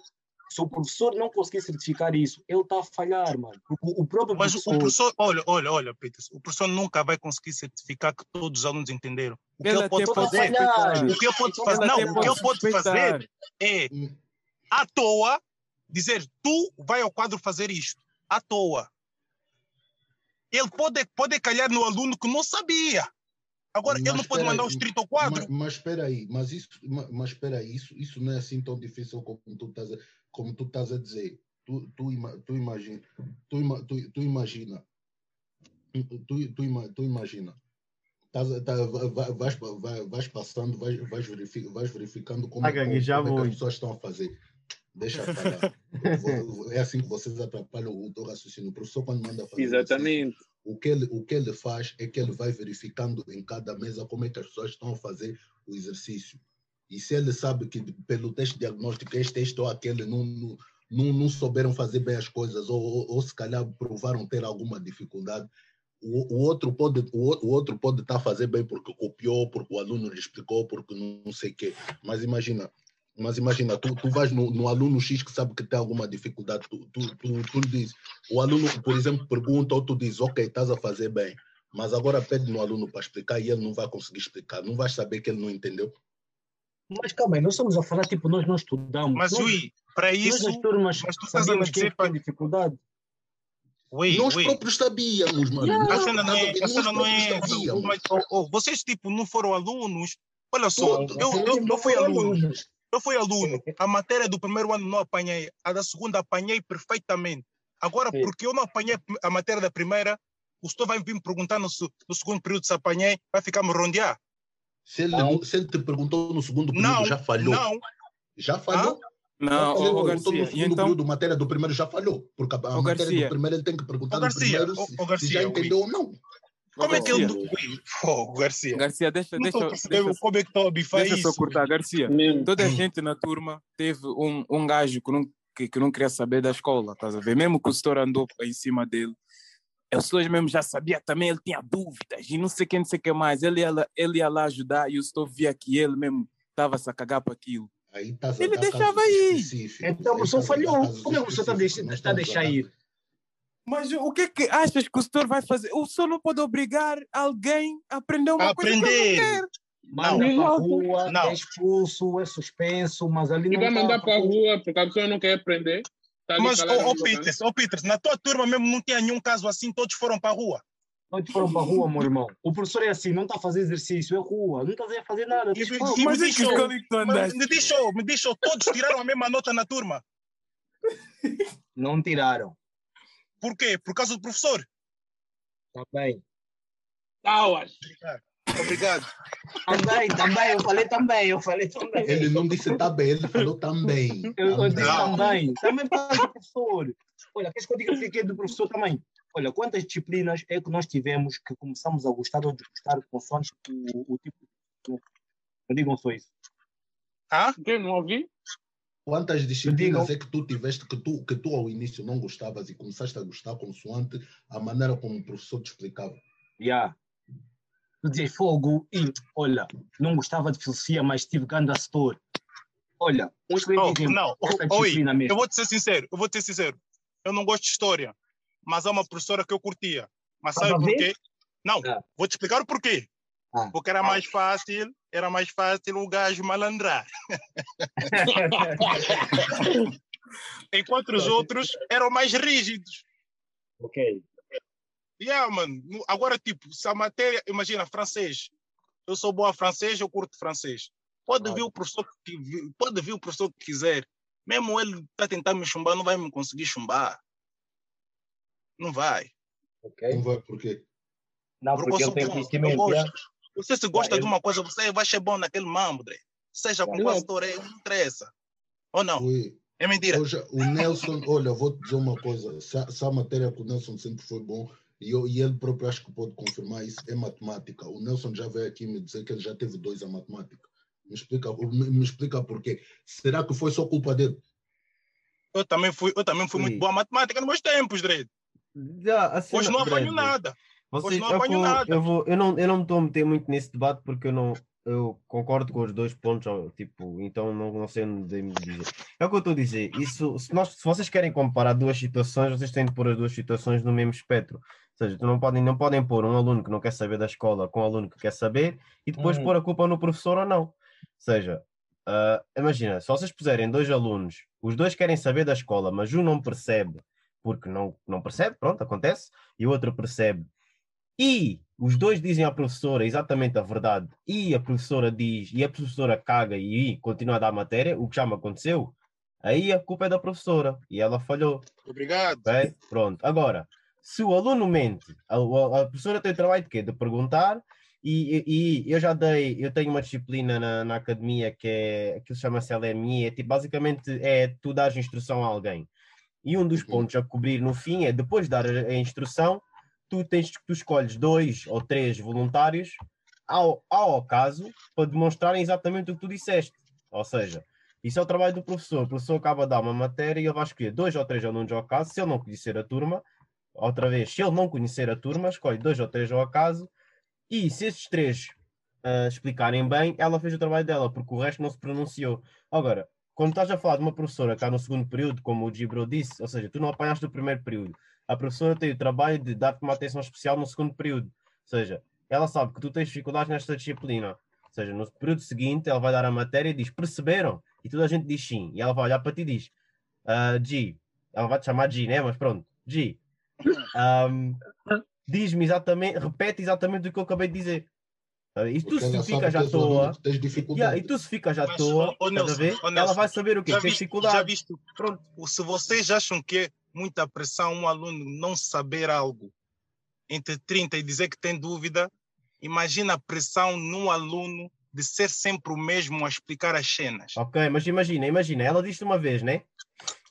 se o professor não conseguir certificar isso, ele está a falhar, mano. O o próprio Mas o professor, professor, olha, olha, olha, Peters, o professor nunca vai conseguir certificar que todos os alunos entenderam. O que Ele pode fazer, o que ele pode fazer, não, o que ele pode fazer é Hum. à toa dizer tu vai ao quadro fazer isto à toa. Ele pode pode calhar no aluno que não sabia. Agora ele Mas não pode mandar aí, o escrito ao quadro. Mas, mas espera aí, mas isso, ma- mas espera aí, isso, isso não é assim tão difícil como tu estás a, como tu estás a dizer. Tu, tu, tu imagina, tu, tu, tu imagina, tu, tu, tu imagina, Estás a- tá- va- va- vais, vai- vais passando, vais, vais, verifi- vais verificando como, é que- gaguejar como é que as pessoas estão a fazer. Deixa eu falar. [LAUGHS] É assim que vocês atrapalham o teu raciocínio. O professor, quando manda fazer Exatamente. O que, ele, o que ele faz é que ele vai verificando em cada mesa como é que as pessoas estão a fazer o exercício. E se ele sabe que pelo teste diagnóstico este, este ou aquele não, não, não, souberam fazer bem as coisas ou, ou, ou se calhar provaram ter alguma dificuldade, o, o outro pode o, o outro pode estar a fazer bem porque copiou, porque o aluno lhe explicou, porque não, não sei o quê. Mas imagina, mas imagina, tu, tu vais no, no aluno X que sabe que tem alguma dificuldade, tu, tu, tu, tu lhe dizes, o aluno, por exemplo, pergunta ou tu dizes, ok, estás a fazer bem, mas agora pede no aluno para explicar e ele não vai conseguir explicar, não vais saber que ele não entendeu. Mas calma aí, nós estamos a falar, tipo, nós não estudamos. Mas, nós, Ui, para nós isso, as turmas mas tu estás a é dizer que para. dificuldade. Ui, Nós ui. próprios sabíamos, mano. Yeah. A Nós cena não é. A cena não é. Mas, oh, oh, vocês, tipo, não foram alunos. Olha só, eu, eu, eu fui aluno. alunos. Eu fui aluno. A matéria do primeiro ano não apanhei. A da segunda apanhei perfeitamente. Agora, Sim. porque eu não apanhei a matéria da primeira, o senhor vai vir me perguntar no, se- no segundo período se apanhei, vai ficar me rondear. Se ele, Não. se ele te perguntou no segundo período, Não, já falhou. não. Já falhou. Não, Já ô, falhou. ô, perguntou no e segundo então, período, matéria do primeiro já falhou. Porque a, a matéria Garcia. do primeiro ele tem que perguntar no Garcia, primeiro ô, se, ô, se Garcia, já ui. entendeu ou não. Como é que ele. Ui, Pô, Garcia. Garcia, deixa, Não deixa, deixa, como é que estão a bifar deixa só isso. cortar, Garcia. Mesmo. Toda a gente na turma teve um, um gajo que não, que, que não queria saber da escola, estás a ver? Mesmo que o setor andou em cima dele, as pessoas mesmo já sabia também, ele tinha dúvidas e não sei quem, não sei o que mais. Ele ia, lá- ele ia lá ajudar e o setor via que ele mesmo estava-se a cagar para aquilo. Aí tá, Ele tá deixava específicos. Então, o senhor tá- falhou. tá Como é que o senhor está a específicos. deixar- Nós está a deixar ir? Mas o que é que achas que o setor vai fazer? O setor não pode obrigar alguém a aprender uma coisa que Aprender. ele não quer. Manda para a Exato. rua, Não. é expulso, é suspenso, mas ali E não vai tá- mandar para a rua porque a pessoa não quer aprender. Tá Mas, ô, no canto. Peters, ô Peters, na tua turma mesmo não tinha nenhum caso assim, todos foram para a rua. Todos foram para a rua, meu irmão. O professor é assim, não está a fazer exercício, é rua, não está a fazer nada. E- diz, e- pô, e- Mas me que deixou- é que andaste? me deixou, me deixou, todos tiraram a mesma nota na turma. Não tiraram. Por quê? Por causa do professor. Está bem. Tauas. Obrigado. Também, também, eu falei também, eu falei também. Ele não disse tá bem, ele falou também. Eu, eu disse também, também por causa do professor. Olha, queres que eu diga o que é do professor também? Olha, quantas disciplinas é que nós tivemos que começamos a gostar ou desgostar consoante o, o tipo de Não digam só isso. Ah? Quem não ouvi? Quantas disciplinas é que tu tiveste que tu, que tu ao início não gostavas e começaste a gostar consoante a maneira como o professor te explicava? Já. Tu dizes fogo e, olha, não gostava de filosofia, mas tive ganda setor. Olha, um excelente Oh, não, oi, eu vou te ser sincero, eu vou te ser sincero. Eu não gosto de história, mas há uma professora que eu curtia. Mas sabe porquê? Não, Ah. vou te explicar o porquê. Ah. Porque era mais fácil, era mais fácil o gajo malandrar. [LAUGHS] Enquanto os outros eram mais rígidos. ok. Yeah, mano. No- Agora, tipo, se a matéria, imagina, francês. Eu sou bom a francês, eu curto francês. Pode vir o professor que pode vir o professor que quiser. Mesmo ele tá tentando me chumbar, não vai me conseguir chumbar. Não vai. ok. Não vai por quê? Não, Porque porque eu eu conhecimento. gosto. Você se gosta Ah, de uma coisa, você vai ser bom naquele mambo, Dre. Seja com pastor, é, não interessa. Ou não? É mentira. Hoje, o Nelson, olha, vou te dizer uma coisa. Se a, se a matéria com o Nelson sempre foi bom, e, eu, e ele próprio acho que pode confirmar isso, é matemática. O Nelson já veio aqui me dizer que ele já teve dois a matemática. Me explica, me, me explica porquê. Será que foi só culpa dele? Eu também fui, eu também fui Ui. muito bom a matemática nos meus tempos, Dre. Já, a cena- Hoje não apanho nada. Vocês, não vou- nada. eu, vou, eu, não, eu não me estou a meter muito nesse debate porque eu não eu concordo com os dois pontos, tipo, então não, não sei onde me dizer. É o que eu estou a dizer. Isso, se, nós, se vocês querem comparar duas situações, vocês têm de pôr as duas situações no mesmo espectro. Ou seja, não podem, não podem pôr um aluno que não quer saber da escola com um aluno que quer saber e depois Hum. pôr a culpa no professor ou não. Ou seja, ah, imagina, se vocês puserem dois alunos, os dois querem saber da escola, mas um não percebe porque não, não percebe, pronto, acontece, e o outro percebe. E os dois dizem à professora exatamente a verdade, e a professora diz, e a professora caga e continua a dar matéria, o que já me aconteceu, aí a culpa é da professora, e ela falhou. Obrigado. Pronto. Agora, se o aluno mente, a, a- a professora tem o trabalho de quê? De perguntar, e, e- e eu já dei, eu tenho uma disciplina na, na academia que é, que se chama-se LMI, é tipo, basicamente é tu dares instrução a alguém. E um dos Uhum. pontos a cobrir no fim é, depois de dar a, a instrução, tu, tens, tu escolhes dois ou três voluntários ao, ao acaso para demonstrarem exatamente o que tu disseste. Ou seja, isso é o trabalho do professor. O professor acaba de dar uma matéria e ele vai escolher dois ou três alunos ao acaso. Se ele não conhecer a turma, outra vez, se ele não conhecer a turma, escolhe dois ou três ao acaso. E se esses três ah, explicarem bem, ela fez o trabalho dela, porque o resto não se pronunciou. Agora, quando estás a falar de uma professora está no segundo período, como o Gibro disse, ou seja, tu não apanhaste o primeiro período, a professora tem o trabalho de dar-te uma atenção especial no segundo período. Ou seja, ela sabe que tu tens dificuldades nesta disciplina. Ou seja, no período seguinte, ela vai dar a matéria e diz: perceberam? E toda a gente diz sim. E ela vai olhar para ti e diz: ah, G, ela vai te chamar G, né? Mas pronto, G, ahm, diz-me exatamente, repete exatamente o que eu acabei de dizer. Ah, E tu se ficas sabe à que toa, que yeah, e tu se ficas à Mas, toa, Nelson, ela vai saber o quê? Já viste, já dificuldade. viste, Pronto. se vocês acham que é muita pressão um aluno não saber algo entre 30 e dizer que tem dúvida, imagina a pressão num aluno de ser sempre o mesmo a explicar as cenas. Ok, mas imagina, imagina, ela disse uma vez, né?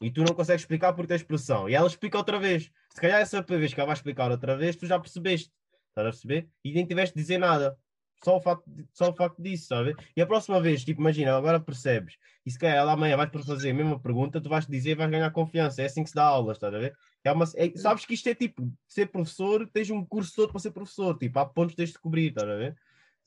E tu não consegues explicar porque tens pressão. E ela explica outra vez. Se calhar essa vez que ela vai explicar outra vez, tu já percebeste. Estás a perceber? E nem tiveste de dizer nada. Só o facto, só o facto disso, sabe? E a próxima vez, tipo, imagina, agora percebes. E se calhar ela amanhã vai-te fazer a mesma pergunta, tu vais dizer e vais ganhar confiança. É assim que se dá aulas, estás a ver? É uma, é- sabes que isto é tipo, ser professor, tens um curso todo para ser professor. Tipo, há pontos que tens de cobrir, estás a ver?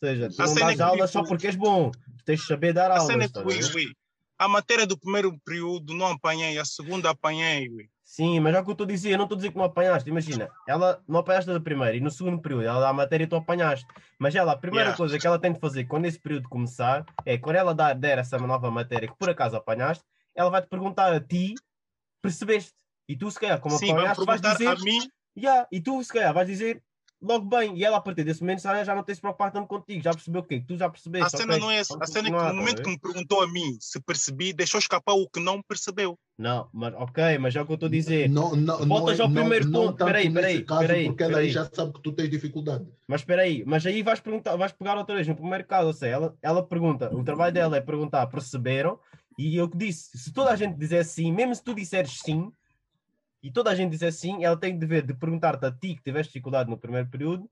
Ou seja, tu A não é dás aulas tipo, só porque és bom. Tu tens de saber dar A aulas. cena é que, estás a a matéria do primeiro período não apanhei, a segunda apanhei. Sim, mas é o que eu estou a dizer, eu não estou a dizer que não apanhaste. Imagina, ela não apanhaste da primeira e no segundo período ela dá a matéria e tu apanhaste. Mas ela, a primeira Yeah. coisa que ela tem de fazer quando esse período começar é quando ela der essa nova matéria que por acaso apanhaste, ela vai te perguntar a ti, percebeste? E tu, se calhar, como Sim, apanhaste, vais dizer, a mim, yeah, e tu, se calhar, vais dizer logo bem. E ela, a partir desse momento, já não tem se preocupar tanto contigo, já percebeu o quê? Que tu já percebeste. a cena ok, não é essa. A cena é que no momento ver? que me perguntou a mim se percebi, deixou escapar o que não percebeu. Não, mas ok, mas é o que eu estou a dizer. Não, não, Voltas não, ao não, primeiro não ponto. Peraí, peraí, peraí, porque ela aí peraí. já sabe que tu tens dificuldade. Mas espera aí, mas aí vais perguntar, vais pegar outra vez no primeiro caso, ou seja, ela, ela pergunta, o trabalho dela é perguntar, perceberam? E eu que disse, se toda a gente disser sim, mesmo se tu disseres sim, e toda a gente disser sim, ela tem o dever de perguntar-te a ti que tiveste dificuldade no primeiro período,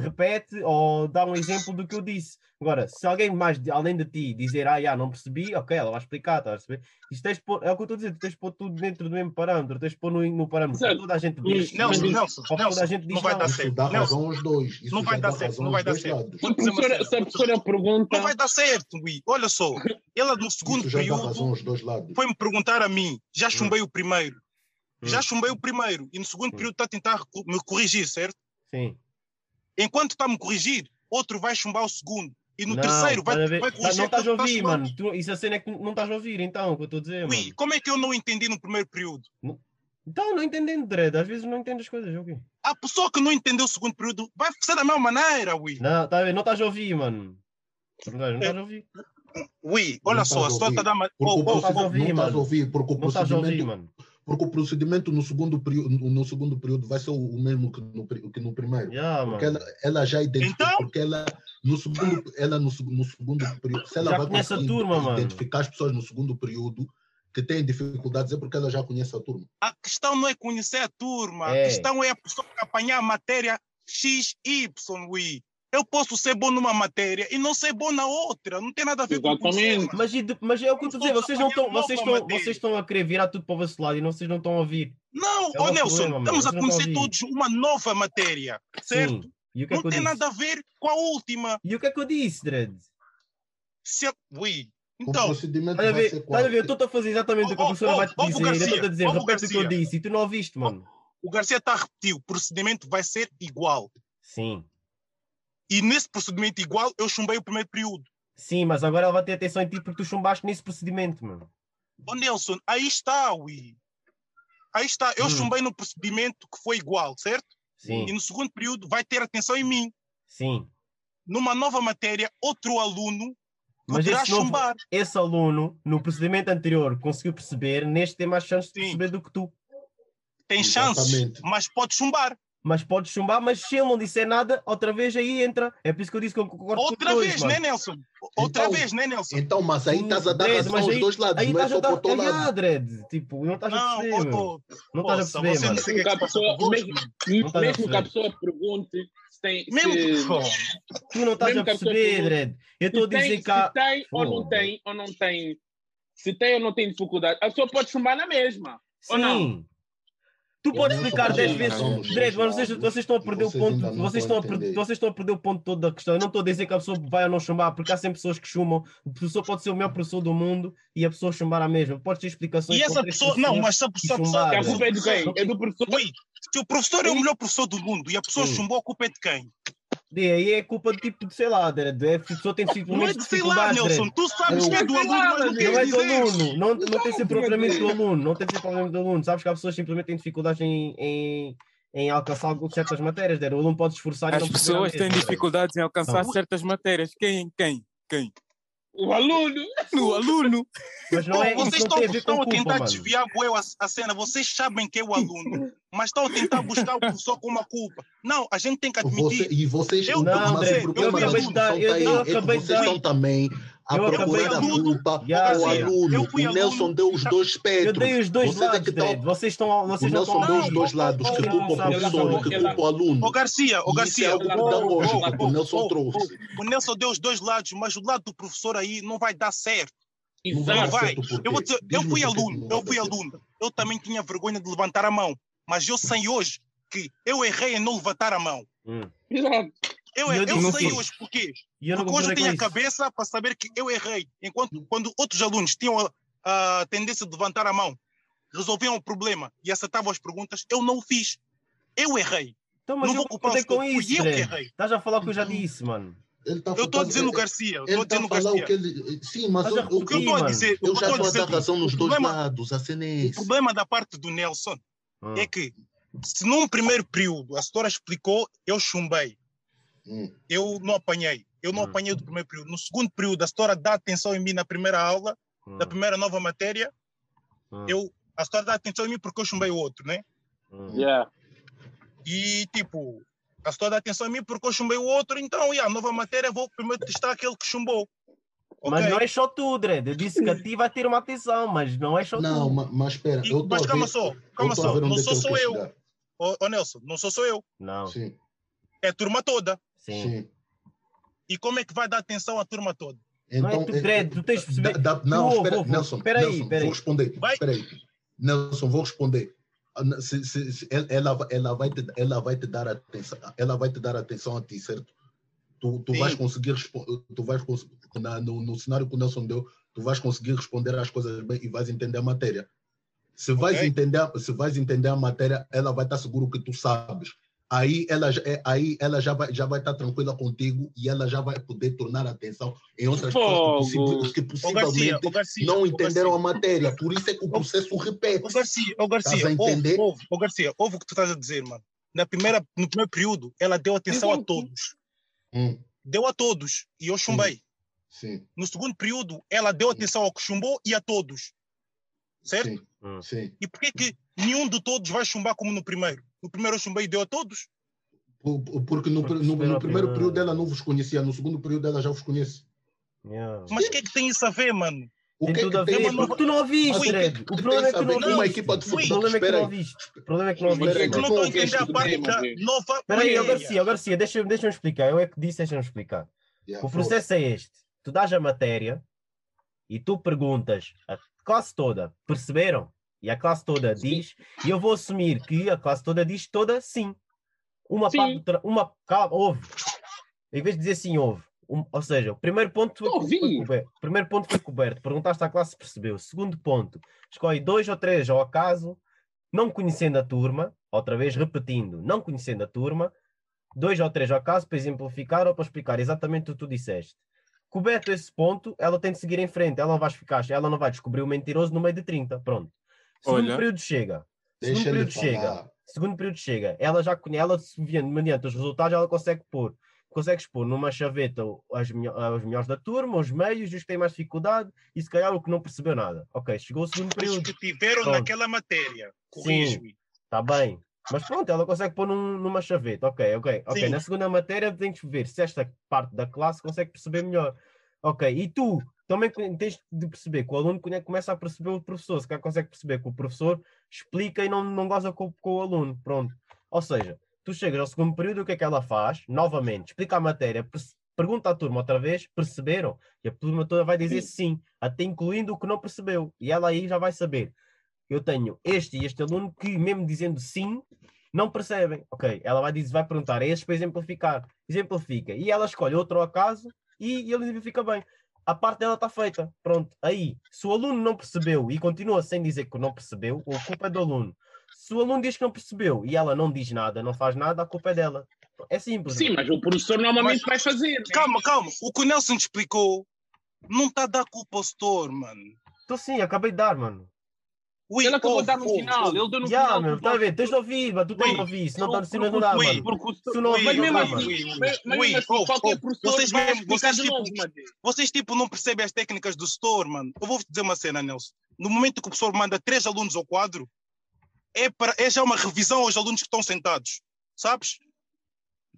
repete ou dá um exemplo do que eu disse. Agora, se alguém mais além de ti dizer, ah, já, não percebi, ok, ela vai explicar, estás a perceber? Isto tens de pôr, é o que eu estou a dizer, tu tens de pôr tudo dentro do mesmo parâmetro, tens de pôr no, no parâmetro. Exato. Toda a gente diz mas- Nelson, ou toda a gente diz não vai não. dar certo. dá razão aos dois. Isso não vai dar certo, não vai dar dois certo. Se a professora, se a professora pergunta. Não vai dar certo, Gui. Olha só, [LAUGHS] ela no segundo período razão aos dois lados. foi me perguntar a mim, já chumbei o primeiro. Já Hum. chumbei o primeiro e no segundo Hum. período está a tentar me corrigir, certo? Sim. Enquanto está a me corrigir, outro vai chumbar o segundo. E no Não, terceiro vai, ver? vai corrigir. Não estás a ouvir, tá mano. Tu- isso a cena é que não estás a ouvir, então, o que eu estou a dizer, Ui, mano. como é que eu não entendi no primeiro período? Então, não entendendo, Dredd. Às vezes não entendo as coisas, ok? A pessoa que não entendeu o segundo período vai ser da mesma maneira, ui. Não, tá a ver? Não estás a ouvir, mano. Não estás não a ouvir. Ui, Não olha estás só, a ouvir. está a dar... Oh, o oh, não estás a ouvir, não estás a mano. ouvir, porque o Não estás a ouvir, mano. Porque o procedimento no segundo período, no segundo período vai ser o mesmo que no, que no primeiro. Já, Porque mano. ela, ela já identificou, Então? porque ela no segundo, ela no, no segundo período, se ela Já vai conhece a conseguir turma, mano. identificar as pessoas no segundo período que têm dificuldades, é porque ela já conhece a turma. A questão não é conhecer a turma, É. a questão é a pessoa apanhar a matéria X, Y. Eu posso ser bom numa matéria e não ser bom na outra, não tem nada a ver com Exatamente. conhecer. Mas, e de- mas é o que eu estou a dizer, vocês não vocês matéria. vocês estão a querer virar tudo para o vosso lado e não- vocês não estão a ouvir. Não, É ô Nelson, problema, estamos a conhecer todos uma nova matéria, certo? Sim. E o que é Não que eu tem disse? nada a ver com a última. E o que é que eu disse, Dredd? Se a... Ui. Então, Estás a ver? Estás a ver? Eu estou a fazer exatamente o que a Oh, professora oh, vai te oh, dizer. Eu Garcia, estou a dizer, oh, repete o que eu disse e tu não ouviste, mano. o Garcia está a repetir, o procedimento vai ser igual. Sim. E nesse procedimento igual, eu chumbei o primeiro período. Sim, mas agora ela vai ter atenção em ti porque tu chumbaste nesse procedimento, mano. Ô Nelson, aí está, ui. Aí está, eu Hum. chumbei no procedimento que foi igual, certo? Sim, E no segundo período vai ter atenção em mim. sim. Numa nova matéria, outro aluno Mas poderá esse, novo, chumbar. esse aluno, no procedimento anterior, conseguiu perceber, neste tem mais chance de perceber do que tu. Tem chance, Exatamente. mas pode chumbar. Mas podes chumbar, mas se ele não disser nada, outra vez aí entra. É por isso que eu disse que eu concordo com Outra dois, vez, mano. né, Nelson? Outra Então, vez, né, Nelson? Então, mas aí estás a dar Dredd, razão aos aí- dois lados, Aí não é estás só a para o lado. Dredd. Tipo, não estás a Não, perceber, mano. tô- Não estás a perceber, você mano. não sei o que é que Mesmo que a se pessoa, mesmo, [LAUGHS] Não mesmo que a pessoa pergunte se tem. Mesmo se, que. Pô, Tu não estás mesmo a perceber, Dredd. Eu estou a se tem, dizer que há. se tem ou não tem, ou não tem. Se tem ou não tem dificuldade, a pessoa pode chumbar na mesma. Ou não? Tu Eu podes explicar sou 10 contra vezes. Dredd, mas vocês, vocês estão a perder o ponto. Vocês estão a a, per- entender. vocês estão a perder o ponto todo da questão. Eu não estou a dizer que a pessoa vai ou não chumbar, porque há sempre pessoas que chumam. O professor pode ser o melhor professor do mundo e a pessoa chumbar a mesma. Podes ter explicações. E essa pessoa. Não, mas se a pessoa. chumbar, Que a culpa é de quem? É do professor. Se o professor é o melhor professor do mundo e a pessoa chumbou, a culpa é de quem? E aí é culpa de tipo de, sei lá. É, a pessoa tem Não é dificuldades de sei lá, Nelson. Tu sabes Eu- que é do aluno, lá, mas não é queres do dizer. aluno, não, não tem Exato, propriamente do aluno, não tem ser propriamente do aluno. Sabes que há pessoas que simplesmente têm dificuldades em, em, em alcançar algumas certas matérias. Dredd. O aluno pode esforçar e As pessoas têm dificuldades em alcançar certas matérias. Quem? Quem? Quem? O aluno. O aluno. Mas não é, vocês estão, estão a culpa, tentar mano. desviar bué, a, a cena. Vocês sabem que é o aluno, mas estão a tentar buscar o professor com uma culpa. Não, a gente tem que admitir. Você, e vocês, Eu- não, mas Dredd, o problema eu da discussão eu- aí, eu é que acabei de vocês estão também a eu procurar a culpa sim. aluno. Eu fui O Nelson deu os dois Eu espectros. dei os dois Vocês é lados, que estão- Dredd. Vocês estão, O vocês não Nelson estão deu os dois lados, que culpa o professor e que culpa o aluno. Ô Garcia, isso é Garcia, algo ela- pedagógico oh, que o Nelson trouxe. o Nelson deu os dois lados, mas o lado do professor aí não vai dar certo. Não Não Exato. vai. Eu vou dizer, eu fui aluno, não eu fui aluno. Eu também tinha vergonha de levantar a mão, mas eu sei hoje que eu errei em não levantar a mão. Hum. Exato. Eu, eu eu, sei hoje porquê. E eu não Porque hoje eu tenho a isso. cabeça para saber que eu errei. Enquanto quando outros alunos tinham a, a tendência de levantar a mão, resolviam o problema e acertavam as perguntas, eu não o fiz. Eu errei. Então, mas não eu vou culpar o com fui isso, eu que errei. Estás a falar o que eu já disse, mano. Tá Eu estou a focado- dizer no ele- Garcia. Eu Ele estou a está a falar o Garcia. que ele. Sim, mas eu, O que eu estou a dizer, o eu já estou a dar razão nos o dois problema- lados. A cena é o problema da parte do Nelson Hum. é que se num primeiro período a senhora explicou, eu chumbei. Hum. Eu não apanhei. Eu não Hum. apanhei do primeiro período. No segundo período, a senhora dá atenção em mim na primeira aula, Hum. da primeira nova matéria. Eu, a senhora dá atenção em mim porque eu chumbei o outro, né? Yeah. E tipo, a senhora dá atenção em mim porque eu chumbei o outro, então, yeah, a nova matéria vou primeiro testar aquele que chumbou. Mas não é só tu, Dredd. Eu disse que a ti vai ter uma atenção, mas não é só Não, tu. ma- mas espera, E- mas calma ver, só, calma só, não é que sou só eu. Ô, ô, Nelson, não sou só eu, Não, Sim, é a turma toda. Sim. sim. E como é que vai dar atenção à turma toda? Não é Então, tu, Dredd, tu tens de perceber. não, espera, vou. Nelson, Espera aí, Nelson, espera vou responder. Vai. Espera aí. Nelson, vou responder. Ah, se- se- se- ela- ela, vai te, ela vai te dar atenção, ela vai te dar atenção a ti, certo? Tu, tu Sim. vais conseguir responder, tu vais na- no, no cenário que o Nelson deu, tu vais conseguir responder as coisas bem e vais entender a matéria. Se vais, Ok. entender, se vais entender a matéria, ela vai estar seguro que tu sabes. Aí ela, já- é- aí ela já vai, já vai estar tranquila contigo e ela já vai poder tornar atenção em outras Fogo. pessoas que, possi- que Ô Garcia, possivelmente ô Garcia, não entenderam a matéria. Por isso é que o processo repete. Ô Garcia, ô Garcia, ouve, entender? ouve, ô Garcia, ouve o que tu estás a dizer, mano. Na primeira, no primeiro período, ela deu atenção a todos. Hum, Deu a todos e eu chumbei. sim, No segundo período, ela deu atenção ao que chumbou e a todos. Certo? sim, Hum. sim. E por que que nenhum de todos vai chumbar como no primeiro? No primeiro eu chumbei deu a todos? Por- por- Porque no, no- no espera primeiro período ela não vos conhecia, no segundo período ela já vos conhece. Yeah. Mas o que é que tem isso a ver, mano? O Tem que é tudo que ver, a ver? porque tu não ouviste. O tem problema é que tu não uma ouviste. equipa de O futebol? problema é que tu não ouviste. O problema é que não ouviste. aí. É não estou a entender a parte da nova Espera aí. Garcia, Garcia, deixa-me deixa explicar. Eu é que disse, deixa-me explicar. Yeah, O processo é este: tu dás a matéria e tu perguntas a classe toda, perceberam? E a classe toda diz, e eu vou assumir que a classe toda diz toda sim. Uma Sim. parte, uma, calma, houve. Em vez de dizer sim, houve. Um- ou seja, o primeiro ponto foi, foi coberto. O primeiro ponto foi coberto. Perguntaste à classe se percebeu. Segundo ponto, escolhe dois ou três ao acaso, não conhecendo a turma, outra vez repetindo, não conhecendo a turma, dois ou três ao acaso para exemplificar ou para explicar exatamente o que tu disseste. Coberto esse ponto, ela tem de seguir em frente. Ela não vai ficar, ela não vai descobrir o mentiroso no meio de 30. Pronto. Segundo Olha. período chega. Segundo período chega. Segundo período chega. Ela já conhece, ela se vendo mediante os resultados, ela consegue pôr. Consegues pôr numa chaveta as, os melhores da turma, os meios, os que têm mais dificuldade e se calhar o que não percebeu nada. Ok, chegou o segundo Os período. que tiveram Pronto. naquela matéria. Corrige-me. Está bem. Mas pronto, ela consegue pôr num- numa chaveta. Ok, ok, ok. Sim. Na segunda matéria tens que ver se esta parte da classe consegue perceber melhor. Ok, e tu também tens de perceber que o aluno come- começa a perceber o professor, se calhar consegue perceber que o professor explica e não, não goza com, com o aluno. Pronto. Ou seja, tu chegas ao segundo período, o que é que ela faz? Novamente, explica a matéria, pergunta à turma outra vez, perceberam? E a turma toda vai dizer sim, até incluindo o que não percebeu. E ela aí já vai saber. Eu tenho este e este aluno que, mesmo dizendo sim, não percebem. Ok, ela vai, dizer, vai perguntar a esses para exemplificar. Exemplifica. E ela escolhe outro acaso e ele exemplifica bem. A parte dela está feita. Pronto. Aí, se o aluno não percebeu e continua sem dizer que não percebeu, a culpa é do aluno. Se o aluno diz que não percebeu e ela não diz nada, não faz nada, a culpa é dela. É simples. Sim, mas o professor normalmente vai fazer. né? Calma, calma. O que o Nelson te explicou não está a dar culpa ao setor, mano. Estou sim, acabei de dar, mano. Ui, Ele acabou de dar no final. Ele deu no Já, final. meu, está a ver? Tens de ouvir, mano. Tu tens de ouvir. Se não está no não dá, porque- mano. porque o Se não Mas ouvir, não dá, mas- mas assim, qualquer professor Vocês tipo-. Vocês, tipo, não percebem as técnicas do setor, mano. Eu vou dizer uma cena, Nelson. No momento que o professor manda três alunos ao quadro, é, para, é já uma revisão aos alunos que estão sentados. Sabes?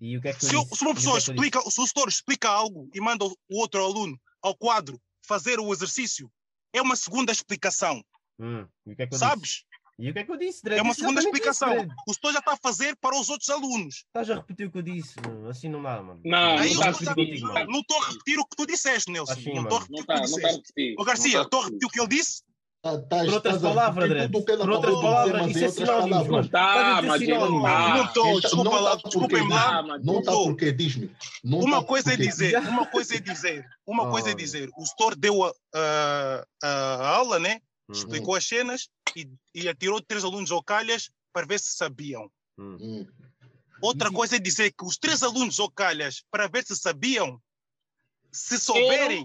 E o que é que tu Se, o- se uma é pessoa tu explica, se o setor explica algo e manda o o outro aluno ao quadro fazer o exercício, é uma segunda explicação. Hum, e o que é que eu disse? Sabes? E o que é que eu disse, Dredd? É uma segunda explicação. O setor já está a fazer para os outros alunos. Estás a repetir o que eu disse, mano. Assim não dá, mano. Não, Aí não eu tá estou a repetir o que tu disseste, Nelson. Assim, não estou a repetir Não o que está tu não tá a disseste. repetir. Ô Garcia, Não tá estou a repetir. o que ele disse? Tá- tás- Por outras tás a palavras, repetir Dredd. Por outras palavras, isso é sinónimo. Não tá, Estás a mas não tá. Estou, desculpa não lá, tá desculpem lá. Não não está porque diz-me. Não Uma tá coisa é dizer, uma coisa é dizer, uma coisa é [LAUGHS] dizer, o setor deu a aula, né? Uhum, Explicou as cenas e, e atirou três alunos ao calhas para ver se sabiam. uhum. Hum. Outra Isso- coisa é dizer que os três alunos ao calhas para ver se sabiam, se souberem,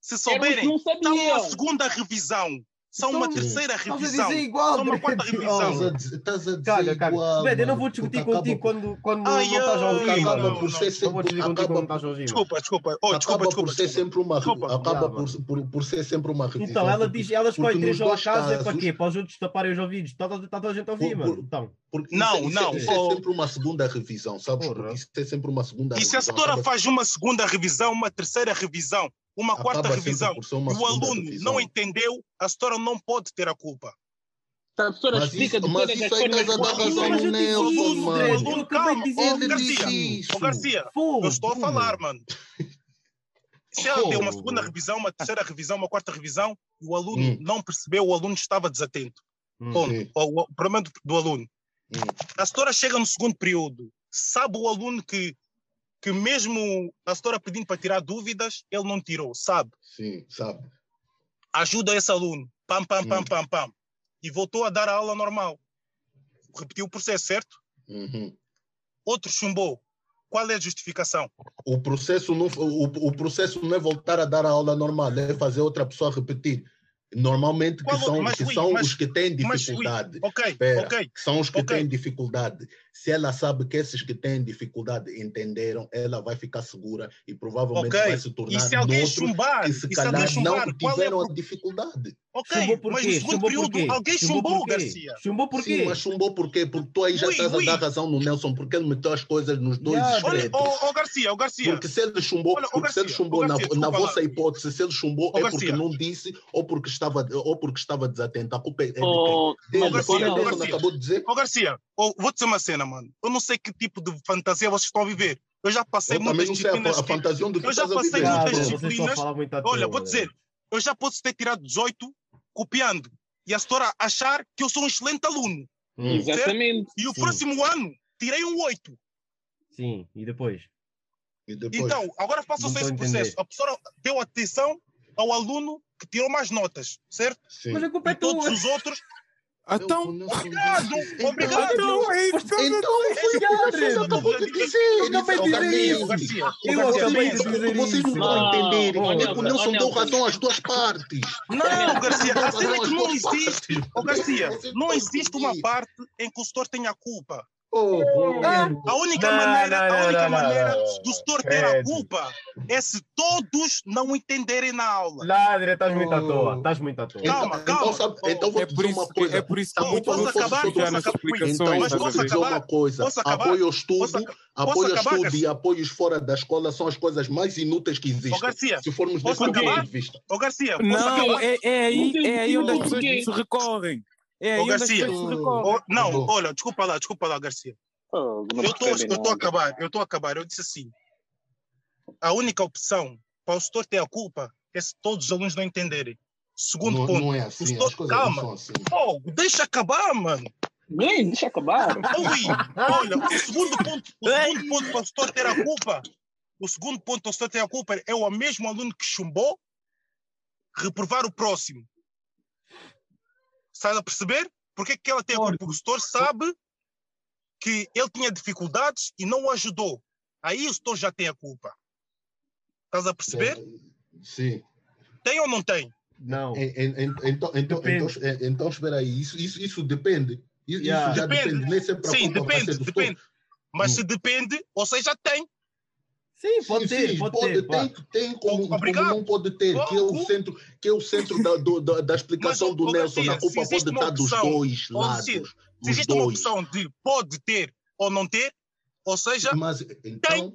se souberem, sabiam. uma segunda revisão, são uma Então, terceira Estás a revisão. dizer igual, Só uma quarta revisão. Estás a dizer- Estás a dizer Caga, caga. igual, Dredd, eu não vou discutir contigo quando, quando Ai, não estás a ai, ouvir, ai, acaba não, por não. ser Não vou sempre, discutir contigo quando estás a ouvir, mano. Desculpa, desculpa. Oh, acaba desculpa, desculpa, por ser desculpa. sempre uma Desculpa. acaba por, por, por ser sempre uma revisão. Então, ela diz, ela escolhe três ao dois acaso, é para quê? Para os outros taparem os ouvidos. Está está toda a gente a ouvir, mano. Então, porque Não, isso, é- não, Isso, é oh. sempre uma segunda revisão, sabes? Porque isso é sempre uma segunda E se a revisão. setora faz uma segunda revisão, uma terceira revisão, uma quarta acaba revisão, uma e o aluno revisão. não entendeu, a setora não pode ter a culpa. A professora Mas explica isso- de mas todas isso as aí formas. estás a dar possíveis. razão Mas no eu Nelson, mano. Dredd. Aluno, calma, oh, disse Garcia, oh, Garcia, eu estou a falar, mano. [LAUGHS] Se ela deu uma segunda revisão, uma terceira revisão, uma quarta revisão, e o aluno Hum. não percebeu, o aluno estava desatento. Hum. Ponto. O, o problema do, do aluno. Hum. A setora chega no segundo período, sabe o aluno que, que mesmo a setora pedindo para tirar dúvidas, ele não tirou, sabe? Sim, sabe? ajuda esse aluno, pam, pam, pam, Hum. pam, pam, e voltou a dar a aula normal. Repetiu o processo, certo? Uhum. Outro chumbou. Qual é a justificação? O processo, não, o, o processo não é voltar a dar a aula normal, é fazer outra pessoa repetir. Normalmente que Qual- são, mas, que são mas- os que têm mas, dificuldade. Ok, Espera, ok. que são os que ok. têm dificuldade. Se ela sabe que esses que têm dificuldade entenderam, ela vai ficar segura e provavelmente Ok. vai se E tornar se alguém chumbar, que e se se alguém calhar chumbar, não é o tiveram pro- a dificuldade. Ok, Chumbou por mas quê? no segundo Chumbou período alguém Chumbou chumbou, por? Garcia. Chumbou por Sim, quê? mas chumbou por quê? Porque tu aí já Ui, estás ui. a dar razão no Nelson, porque ele meteu as coisas nos dois extremos. Olha, oh, oh, Garcia, oh, Garcia. Porque se ele chumbou, Olha, porque se ele Garcia, chumbou na, Garcia, na desculpa vossa hipótese, se ele chumbou é porque Garcia. não disse ou porque estava, ou porque estava desatento. A culpa é de quem? Oh, Dele, Garcia, o Nelson Garcia. acabou de dizer. Ô, Garcia, oh, vou dizer uma cena, mano. Eu não sei que tipo de fantasia vocês estão a viver. Eu já passei Eu muitas a, disciplinas. a fantasia onde Eu já passei muitas bro, disciplinas- Olha, vou dizer, eu já posso ter tirado 18 copiando e a setora achar que eu sou um excelente aluno. Hum, Exatamente. E o Sim. próximo ano tirei um 8. Sim, e depois? E depois, Então, agora a esse entender. processo. A professora deu atenção ao aluno que tirou mais notas, certo? sim. Mas a culpa é E todos tua. os outros. Então, O Nelson Obrigado, disse- obrigado. então é Então foi o de dizer. Eu acabei de dizer Eu acabei de dizer Vocês não estão a Ah, entender. É o Nelson, deu razão às duas partes. Não, Garcia, a cena é que não existe. Ô, Garcia, não existe uma parte em que o setor tenha culpa. Oh, A única Não, maneira, não, a única não, maneira não. do setor ter a culpa é se todos não entenderem na aula. Ladre, estás muito à Oh. toa. Estás muito à toa. Então, Calma, então, calma. sabe- Oh, então vou É dizer isso uma que, coisa. é por isso que Posso muitos não acabar? Posso acabar? explicações. Então, Mas vou posso te dizer acabar? uma coisa. Posso? Apoio ao estudo, Posso apoio ao estudo Garcia? e apoios fora da escola são as coisas mais inúteis que existem. Garcia, Se formos posso desse ponto de vista. ô Garcia, posso Não, acabar? é, é aí, é aí onde as pessoas se recorrem. É as Garcia. Ô, não, olha, desculpa lá, desculpa lá, Garcia. Oh, Eu estou a acabar, eu estou a acabar. Eu disse assim: a única opção para o setor ter a culpa é se todos os alunos não entenderem. Segundo Não, ponto. não é o assim. setor- As coisas calma. assim. Pô, deixa acabar, mano. Bem, deixa acabar. Rui, olha, o segundo ponto, o segundo ponto para o setor ter a culpa, o segundo ponto para o setor ter a culpa é o mesmo aluno que chumbou reprovar o próximo. Estás a perceber? Por que que ela tem a culpa? Porque o setor sabe que ele tinha dificuldades e não o ajudou. Aí o setor já tem a culpa. Estás a perceber? Sim. Tem ou não tem? Não. En- en- en- Então, então, então, en- então, espera aí. Isso, isso, isso depende. Isso, isso Yeah. já Depende. depende. Nem sempre a Sim, culpa vai ser depende, depende. Mas Hum. se depende, ou seja, tem. Sim, pode Sim, ter, sim, pode, ter. tem, vá. tem como, como não pode ter, que é o centro, que é o centro da, do- da, da explicação Mas, do oh, Nelson. Garcia, A culpa se existe pode uma estar dos opção, dois lados. se- Se dos existe uma dois. opção de pode ter ou não ter, ou seja, Mas então.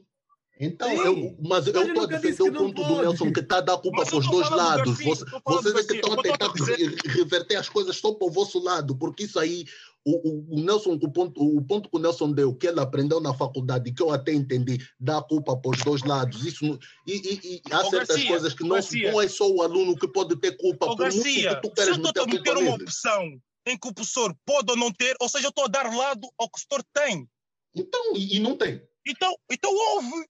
Então, Sim. eu, mas eu Mas eu estou a defender o ponto do pode. Nelson que está a dar culpa para os dois do lados. Garcia, Você- do vocês é que estão a Eu tô a tentar dizer- re- reverter as coisas só para o vosso lado, porque isso aí, o, o, o Nelson, o ponto, o ponto que o Nelson deu, que ele aprendeu na faculdade, que eu até entendi, dá culpa para os dois lados. Isso, e, e- e há Ô, certas Garcia, coisas que não, Garcia. não é só o aluno que pode ter culpa, Ô, por Garcia, que tu se queres eu meter estou a a meter culpa uma nele. opção em que o professor pode ou não ter, ou seja, eu estou a dar lado ao que o setor tem. Então, e, e não tem. Então, então houve.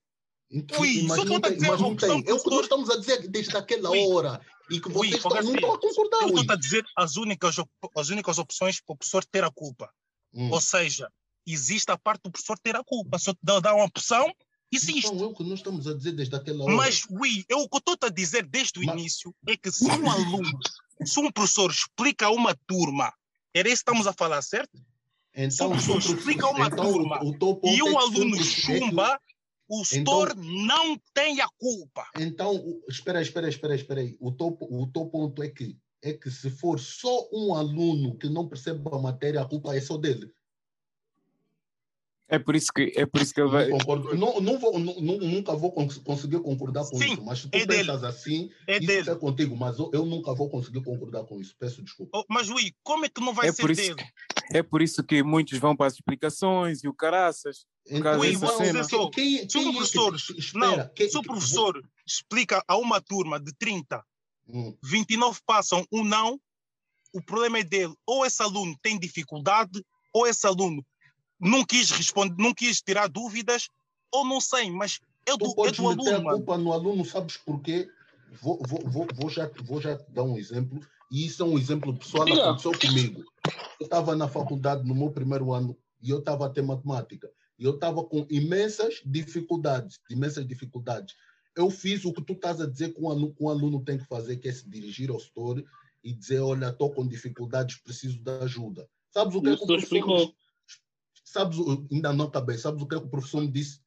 Então, Ui, mas não a tem, mas a não tem. É o o que nós estamos a dizer desde aquela Ui. hora. E que Ui, vocês não Garcia, a concordar. Eu ui. estou a dizer as únicas, as únicas opções para o professor ter a culpa. Hum. Ou seja, existe a parte do professor ter a culpa. Se eu te dar uma opção, existe. Então é o que nós estamos a dizer desde aquela hora. Mas, Ui, eu, o que eu estou a dizer desde o Mas- início é que se um aluno, se um professor explica a uma turma, era isso que estamos a falar, certo? então, se o professor se o explica uma então, turma o, o E é o que aluno chumba, o setor não tem a culpa. Então, espera aí, espera aí, espera aí, espera aí. O teu, o teu ponto é que, é que se for só um aluno que não percebe a matéria, a culpa é só dele. É por isso que, é por isso que ele vai. Não, concordo. não, não vou, nu- nunca vou cons- conseguir concordar com Sim, isso, mas se tu é dele. pensas assim, É isso dele. é contigo, mas eu, eu nunca vou conseguir concordar com isso. Peço desculpa. Oh, Mas, Ui, como é que não vai É ser por, isso, dele? que- é por isso que muitos vão para as explicações e o caraças. Dessa vou cena. dizer só, quem, se o quem é que- professor, espera, não, quem- se o que- professor explica a uma turma de 30, Hum, 29 passam, um não, o problema é dele. Ou esse aluno tem dificuldade, ou esse aluno não quis responder, não quis tirar dúvidas, ou não sei, mas é Tu do, é do meter aluno, a mano. culpa no aluno, sabes porquê? Vou, vou, vou, vou, já, vou já te dar um exemplo, e isso é um exemplo pessoal, Diga. aconteceu comigo. Eu estava na faculdade no meu primeiro ano e eu estava a ter matemática. E eu estava com imensas dificuldades, imensas dificuldades. Eu fiz o que tu estás a dizer que um aluno, um aluno tem que fazer, que é se dirigir ao setor e dizer, olha, estou com dificuldades, preciso de ajuda. Sabes o que é que o professor... explicou. Sabes, ainda não acabei, sabes o que é que o professor me disse?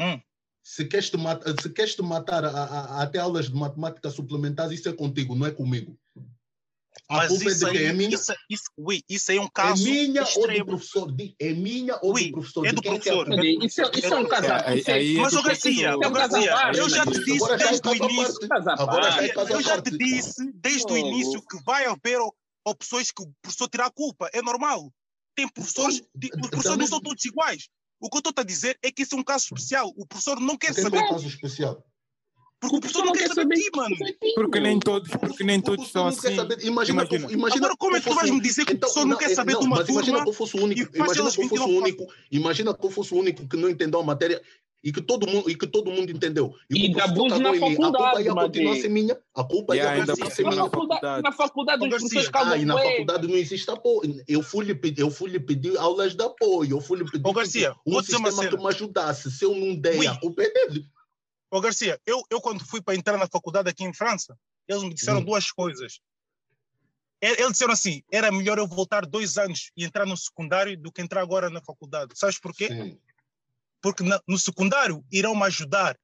Hum. Se queres te, mat se queres te matar a, a, a, até aulas de matemática suplementares, isso é contigo, não é comigo. A Mas culpa é isso de quem? aí, É minha? isso, isso, ui, isso aí é um É caso minha ou do extremo. professor? Di- É minha ou Ui, do professor? é De do é professor. culpa? Isso, é- isso é um caso é- é Mas, ô Garcia. É um à Garcia, eu já te disse é desde o início, é eu já te disse desde o início que vai haver o- opções que o professor terá a culpa. É normal. Tem professores, os professores não são todos iguais. O que eu estou a dizer é que isso é um caso especial. O professor não quer saber, não é um caso especial? Porque o professor não quer saber de ti, mano. Porque nem todos, porque nem todos são não quer assim. saber. Imagina, Imagina. imagina Agora, como é que tu vais me dizer que o Então, professor não quer saber não, de uma mas imagina turma? que eu fosse o e único, imagina que eu fosse o 29 único, imagina que eu fosse o único que não entendeu a matéria e que todo mundo, e que todo mundo entendeu. E abuso cagou na em mim. A culpa faculdade, ia continuar a Mate. ser minha. A culpa E ia continuar a ser minha. Na faculdade, na faculdade os Garcia, professores Ah, e na faculdade não existe apoio. Eu fui lhe pedir, eu fui lhe pedir aulas de apoio. Eu fui lhe pedir Ô, Garcia, um sistema que me ajudasse. Se eu não der, a culpa é dele. Ô Garcia, eu, eu quando fui para entrar na faculdade aqui em França, eles me disseram Hum. duas coisas. ele- Eles disseram assim: era melhor eu voltar dois anos e entrar no secundário do que entrar agora na faculdade. Sabes porquê? Sim. Porque na- no secundário irão me ajudar.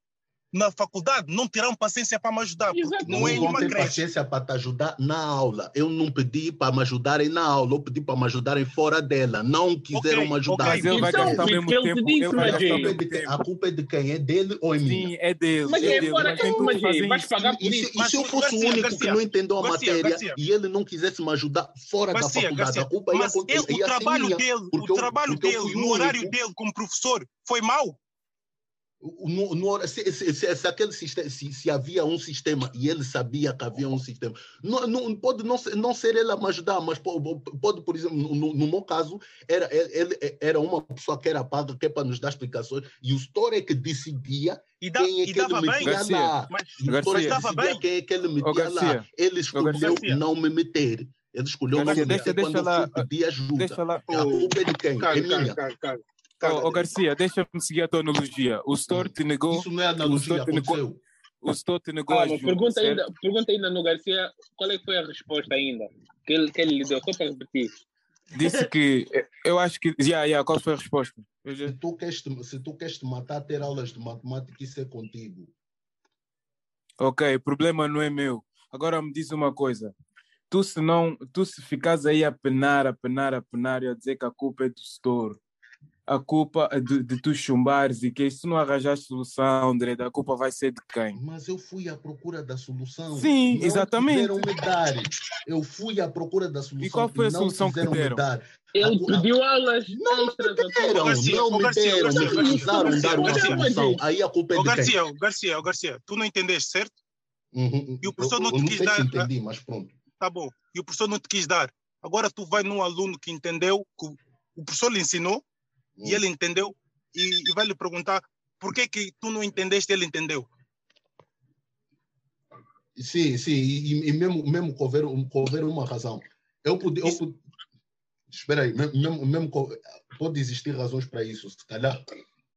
Na faculdade não terão paciência para me ajudar, porque não Não é vão uma ter creche. paciência para te ajudar na aula. Eu não pedi para me ajudarem na aula, eu pedi para me ajudarem fora dela. Não quiseram Ok, me ajudar. Mas ele vai Então, gastar Filipe, mesmo ele tempo. disse, Ele vai mas, gastar A culpa, é mesmo de quem? tempo. a culpa é de quem? É dele ou é minha? Sim, é dele. Mas é é fora, tudo mas que vais isso. pagar por E se, isso. e se eu fosse Garcia, o único que Garcia, não entendeu a Garcia, matéria Garcia. e ele não quisesse me ajudar fora da faculdade, Garcia, a culpa ia, mas ele, ia o ser trabalho dele, o trabalho dele, o no horário dele como professor, foi mau? No- no- se, se- se- se aquele sistema, se, se havia um sistema e ele sabia que havia um sistema, não, não- pode não ser, não ser ele a me ajudar, mas po- po- pode, por exemplo, no, no- no meu caso, era, ele, era uma pessoa que era paga, que é para nos dar explicações, e o store é que decidia E, dá, quem é e que ele metia Garcia, lá. Mas, o store é decidia bem. quem é que ele metia lá. Ele escolheu não me meter. Ele escolheu não Garcia, me deixa- meter deixa quando eu lá, fui pedir ajuda. Deixa lá. A culpa é de quem? Cara, é cara, minha. cara, cara. Ô, ô, Garcia, deixa-me seguir a tua analogia. O store te negou, Isso não é analogia, Store te negou- o store te negou Calma, ajuda. pergunta certo? ainda, pergunta ainda no Garcia qual é que foi a resposta ainda que ele, que ele lhe deu, só para repetir. Disse que. Eu acho que. Já, já, qual foi a resposta? Já- Se tu, queres te, se tu queres te matar, ter aulas de matemática, isso é contigo. Ok, o problema não é meu. Agora me diz uma coisa. Tu se não, tu se ficas aí a penar, a penar, a penar e a dizer que a culpa é do store, a culpa de, de tu chumbares e que se tu não arranjaste solução, André, a culpa vai ser de quem? Mas eu fui à procura da solução. Sim, não exatamente. quiseram me dar. Eu fui à procura da solução. qual foi a não solução que me deram? dar. Ele pediu aulas Não me deram, Garcia, não me Garcia, deram, me Garcia, recusaram Garcia, dar uma Garcia, solução. Aí a culpa é de quem? Garcia, ô, Garcia, Garcia, tu não entendeste, certo? Uhum. E o professor Eu- não te não quis dar- entendi, mas pronto. Tá bom. E o professor não te quis dar. Agora tu vai num aluno que entendeu, que o professor lhe ensinou, e ele entendeu, e, e vai lhe perguntar por que que tu não entendeste, ele entendeu. Sim, sim, e, e- mesmo, mesmo que, houver, que houver uma razão. Eu podia. Eu pod- Espera aí, mesmo, mesmo, pode existir razões para isso. Se calhar,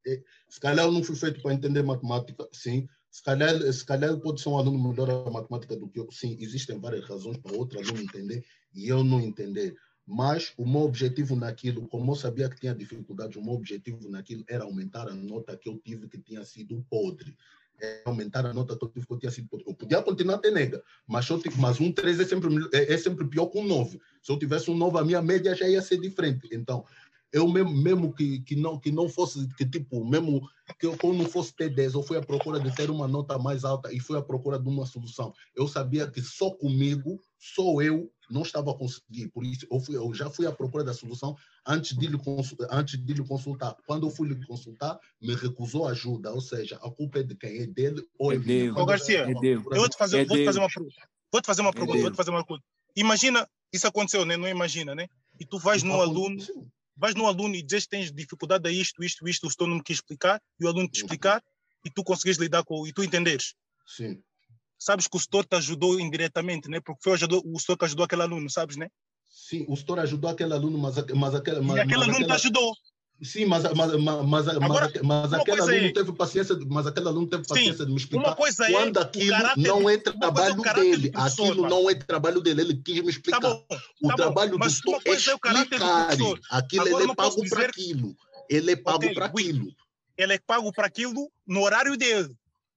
eh, se calhar eu não fui feito para entender matemática, sim. Se calhar, se calhar pode ser um aluno melhor a matemática do que eu. Sim, existem várias razões para outro aluno entender e eu não entender. Mas o meu objetivo naquilo, como eu sabia que tinha dificuldades, o meu objetivo naquilo era aumentar a nota que eu tive que tinha sido podre. É aumentar a nota que eu tive que eu tinha sido podre. Eu podia continuar a ter nega, mas, eu tive, mas um 3 é sempre, é, é sempre pior que um 9. Se eu tivesse um 9, a minha média já ia ser diferente. Então, eu mesmo, mesmo que, que, não, que não fosse, que tipo, mesmo que eu, eu não fosse ter 10, eu fui à procura de ter uma nota mais alta e fui à procura de uma solução. Eu sabia que só comigo, só eu, não estava a conseguir. Por isso, eu, fui, eu já fui à procura da solução antes de, lhe antes de lhe consultar. Quando eu fui lhe consultar, me recusou ajuda. Ou seja, a culpa é de quem? É dele ou é, É dele. Ô, Garcia, eu- é vou te fazer, É vou te fazer uma pergunta. Vou te fazer uma pergunta, vou te fazer uma pergunta. Imagina, isso aconteceu, né? Não imagina, né? E tu vais num aluno, vais num aluno e dizes que tens dificuldade a isto, isto, isto, o setor não me quis explicar, e o aluno te explicar, e tu conseguires lidar com, e tu entenderes. Sim. Sabes que o setor te ajudou indiretamente, né? Porque foi o o setor que ajudou aquele aluno, sabes, né? Sim, o setor ajudou aquele aluno, mas, mas aquele, mas, e aquele mas aluno te aquela- ajudou. Sim, mas, mas, mas, Agora, mas, aquele aluno é- teve paciência, mas aquele aluno teve Sim, paciência de me Uma explicar coisa é quando o aquilo não é é o trabalho dele, aquilo não é trabalho dele, ele quis me explicar. Tá bom, o tá trabalho bom, do uma é é o do explicar, aquilo Agora ele é pago para dizer- aquilo, ele é pago Ok, para aquilo. Ele é pago para aquilo no horário dele.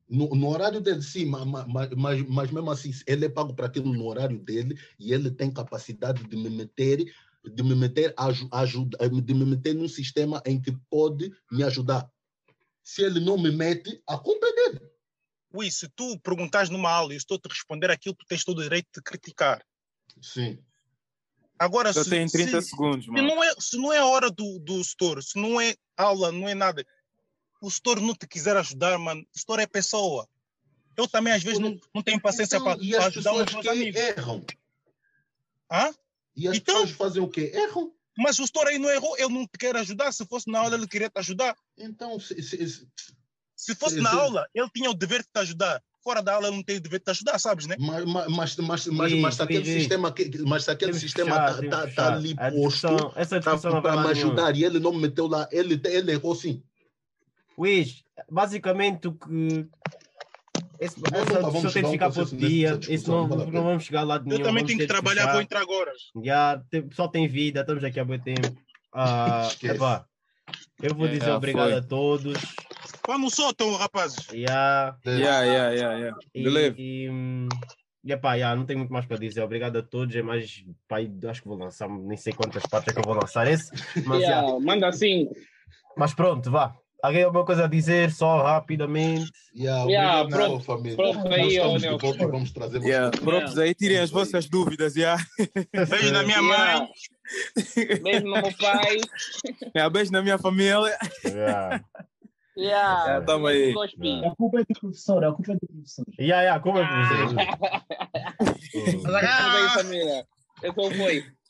No, no horário dele, sim, ma- ma- ma- mas, mas, mesmo assim, ele é pago para aquilo no horário dele e ele tem capacidade de me meter, de me meter, aju- ajuda, de me meter num sistema em que pode me ajudar. Se ele não me mete, a culpa é dele. Ui, se tu perguntares numa aula e eu estou a te responder aquilo, tu tens todo o direito de criticar. Sim. Agora, Só se, tem 30 se, segundos, se mano. não é, se não é a hora do, do setor, se não é aula, não é nada, o setor não te quiser ajudar, mano, o setor é pessoa. Eu também, às vezes, não, não tenho paciência Então, para e as ajudar os pessoas meus que amigos. erram. Hã? E as Então- pessoas fazem o quê? Erram. Mas o setor aí não errou, ele não te quer ajudar. Se fosse na aula, ele queria te ajudar. Então, se, se- se- Se fosse na aula, ele tinha o dever de te ajudar. Fora da aula, ele não tem o dever de te ajudar, sabes, né? mas, mas, mas, mas, mas, Sim, mas se aquele sim, sim. sistema, que- mas aquele sistema está tá, tá fechar. ali A posto para me nenhum. ajudar e ele não me meteu lá, ele, ele errou sim. Luís, basicamente o que esse, Nós essa nunca vamos discussão tem que ficar para outro dia. Isso não, não não vamos chegar lá de nenhum. Eu também vamos tenho que trabalhar, vou entrar agora. Já, tem- o pessoal tem vida, estamos aqui há muito tempo. Ah, epá, eu vou É, dizer já obrigado foi. a todos. Vamos no sótão, rapazes. Yeah, Yeah, yeah, yeah, yeah. e, Beleza. e, epá, yeah, não tenho muito mais para dizer. Obrigado a todos. É mais, pá, acho que vou lançar, nem sei quantas partes é que eu vou lançar esse. Mas, yeah. Yeah, manda cinco. mas pronto, vá. Alguém alguma coisa a dizer, só rapidamente? Yeah, Yeah, obrigado, pronto. família. Pronto, Nós aí, ó, estamos volta e vamos trazer mais Yeah. Prontos aí, tirem as vossas dúvidas. Yeah. Beijo na minha Yeah. mãe. Beijo no meu pai. Yeah, beijo na minha família. Yeah. Yeah. Yeah, tamo aí. A culpa é do professor, a culpa é do professor. Yeah, yeah, como é que você? Estamos aí, família. Eu sou o.